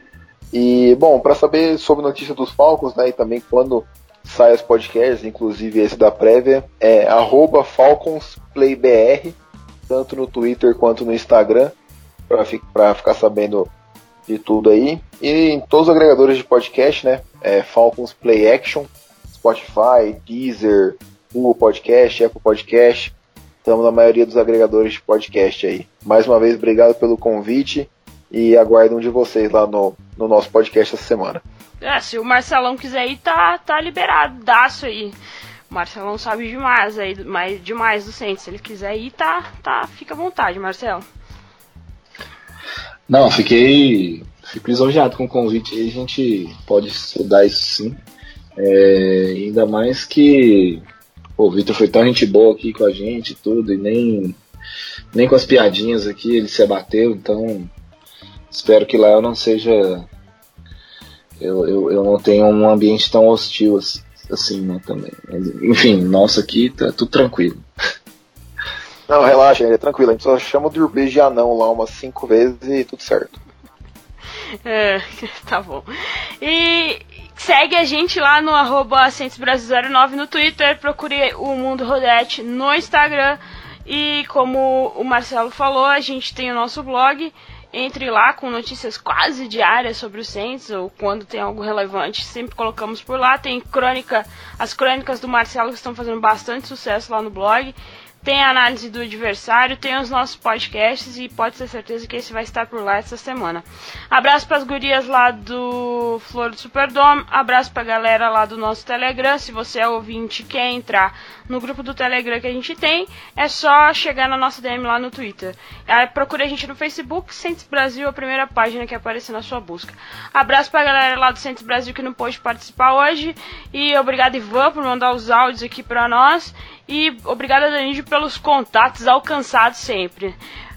E, bom, para saber sobre notícia dos Falcons, né, e também quando sai os podcasts, inclusive esse da prévia, é FalconsPlayBR, tanto no Twitter quanto no Instagram, para fi ficar sabendo de tudo aí. E em todos os agregadores de podcast, né, é Falcons Play Action, Spotify, Deezer, Google Podcast, Apple Podcast, estamos na maioria dos agregadores de podcast aí. Mais uma vez, obrigado pelo convite e aguardo um de vocês lá no, no nosso podcast essa semana. É, se o Marcelão quiser ir, tá, tá liberado, daço aí. O Marcelão sabe demais aí, mais, demais do centro. Se ele quiser ir, tá, tá, fica à vontade, Marcelo. Não, fiquei, fico lisonjeado com o convite aí, a gente pode estudar isso sim. É, ainda mais que pô, o Vitor foi tão gente boa aqui com a gente e tudo, e nem, nem com as piadinhas aqui ele se abateu, então espero que lá eu não seja. Eu, eu, eu não tenha um ambiente tão hostil assim, né, também. Mas, enfim, nossa aqui tá tudo tranquilo. Não, relaxa, é tranquilo. A gente só chama o Durbês de anão lá umas cinco vezes e tudo certo. É, tá bom. E segue a gente lá no arroba 09 no Twitter, procure o Mundo Rodete no Instagram. E como o Marcelo falou, a gente tem o nosso blog entre lá com notícias quase diárias sobre o Saints ou quando tem algo relevante, sempre colocamos por lá. Tem crônica, as crônicas do Marcelo que estão fazendo bastante sucesso lá no blog tem a análise do adversário, tem os nossos podcasts e pode ter certeza que esse vai estar por lá essa semana. Abraço para as gurias lá do Flor do Superdome, abraço para a galera lá do nosso Telegram. Se você é ouvinte e quer entrar no grupo do Telegram que a gente tem, é só chegar na nossa DM lá no Twitter. Aí procure a gente no Facebook, Centros Brasil, a primeira página que aparece na sua busca. Abraço para a galera lá do Centros Brasil que não pôde participar hoje e obrigado Ivan por mandar os áudios aqui para nós. E obrigado, Danilo, pelos contatos alcançados sempre.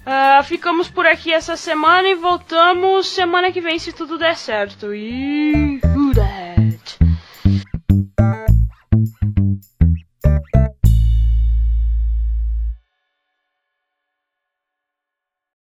Uh, ficamos por aqui essa semana e voltamos semana que vem se tudo der certo. E. Who that?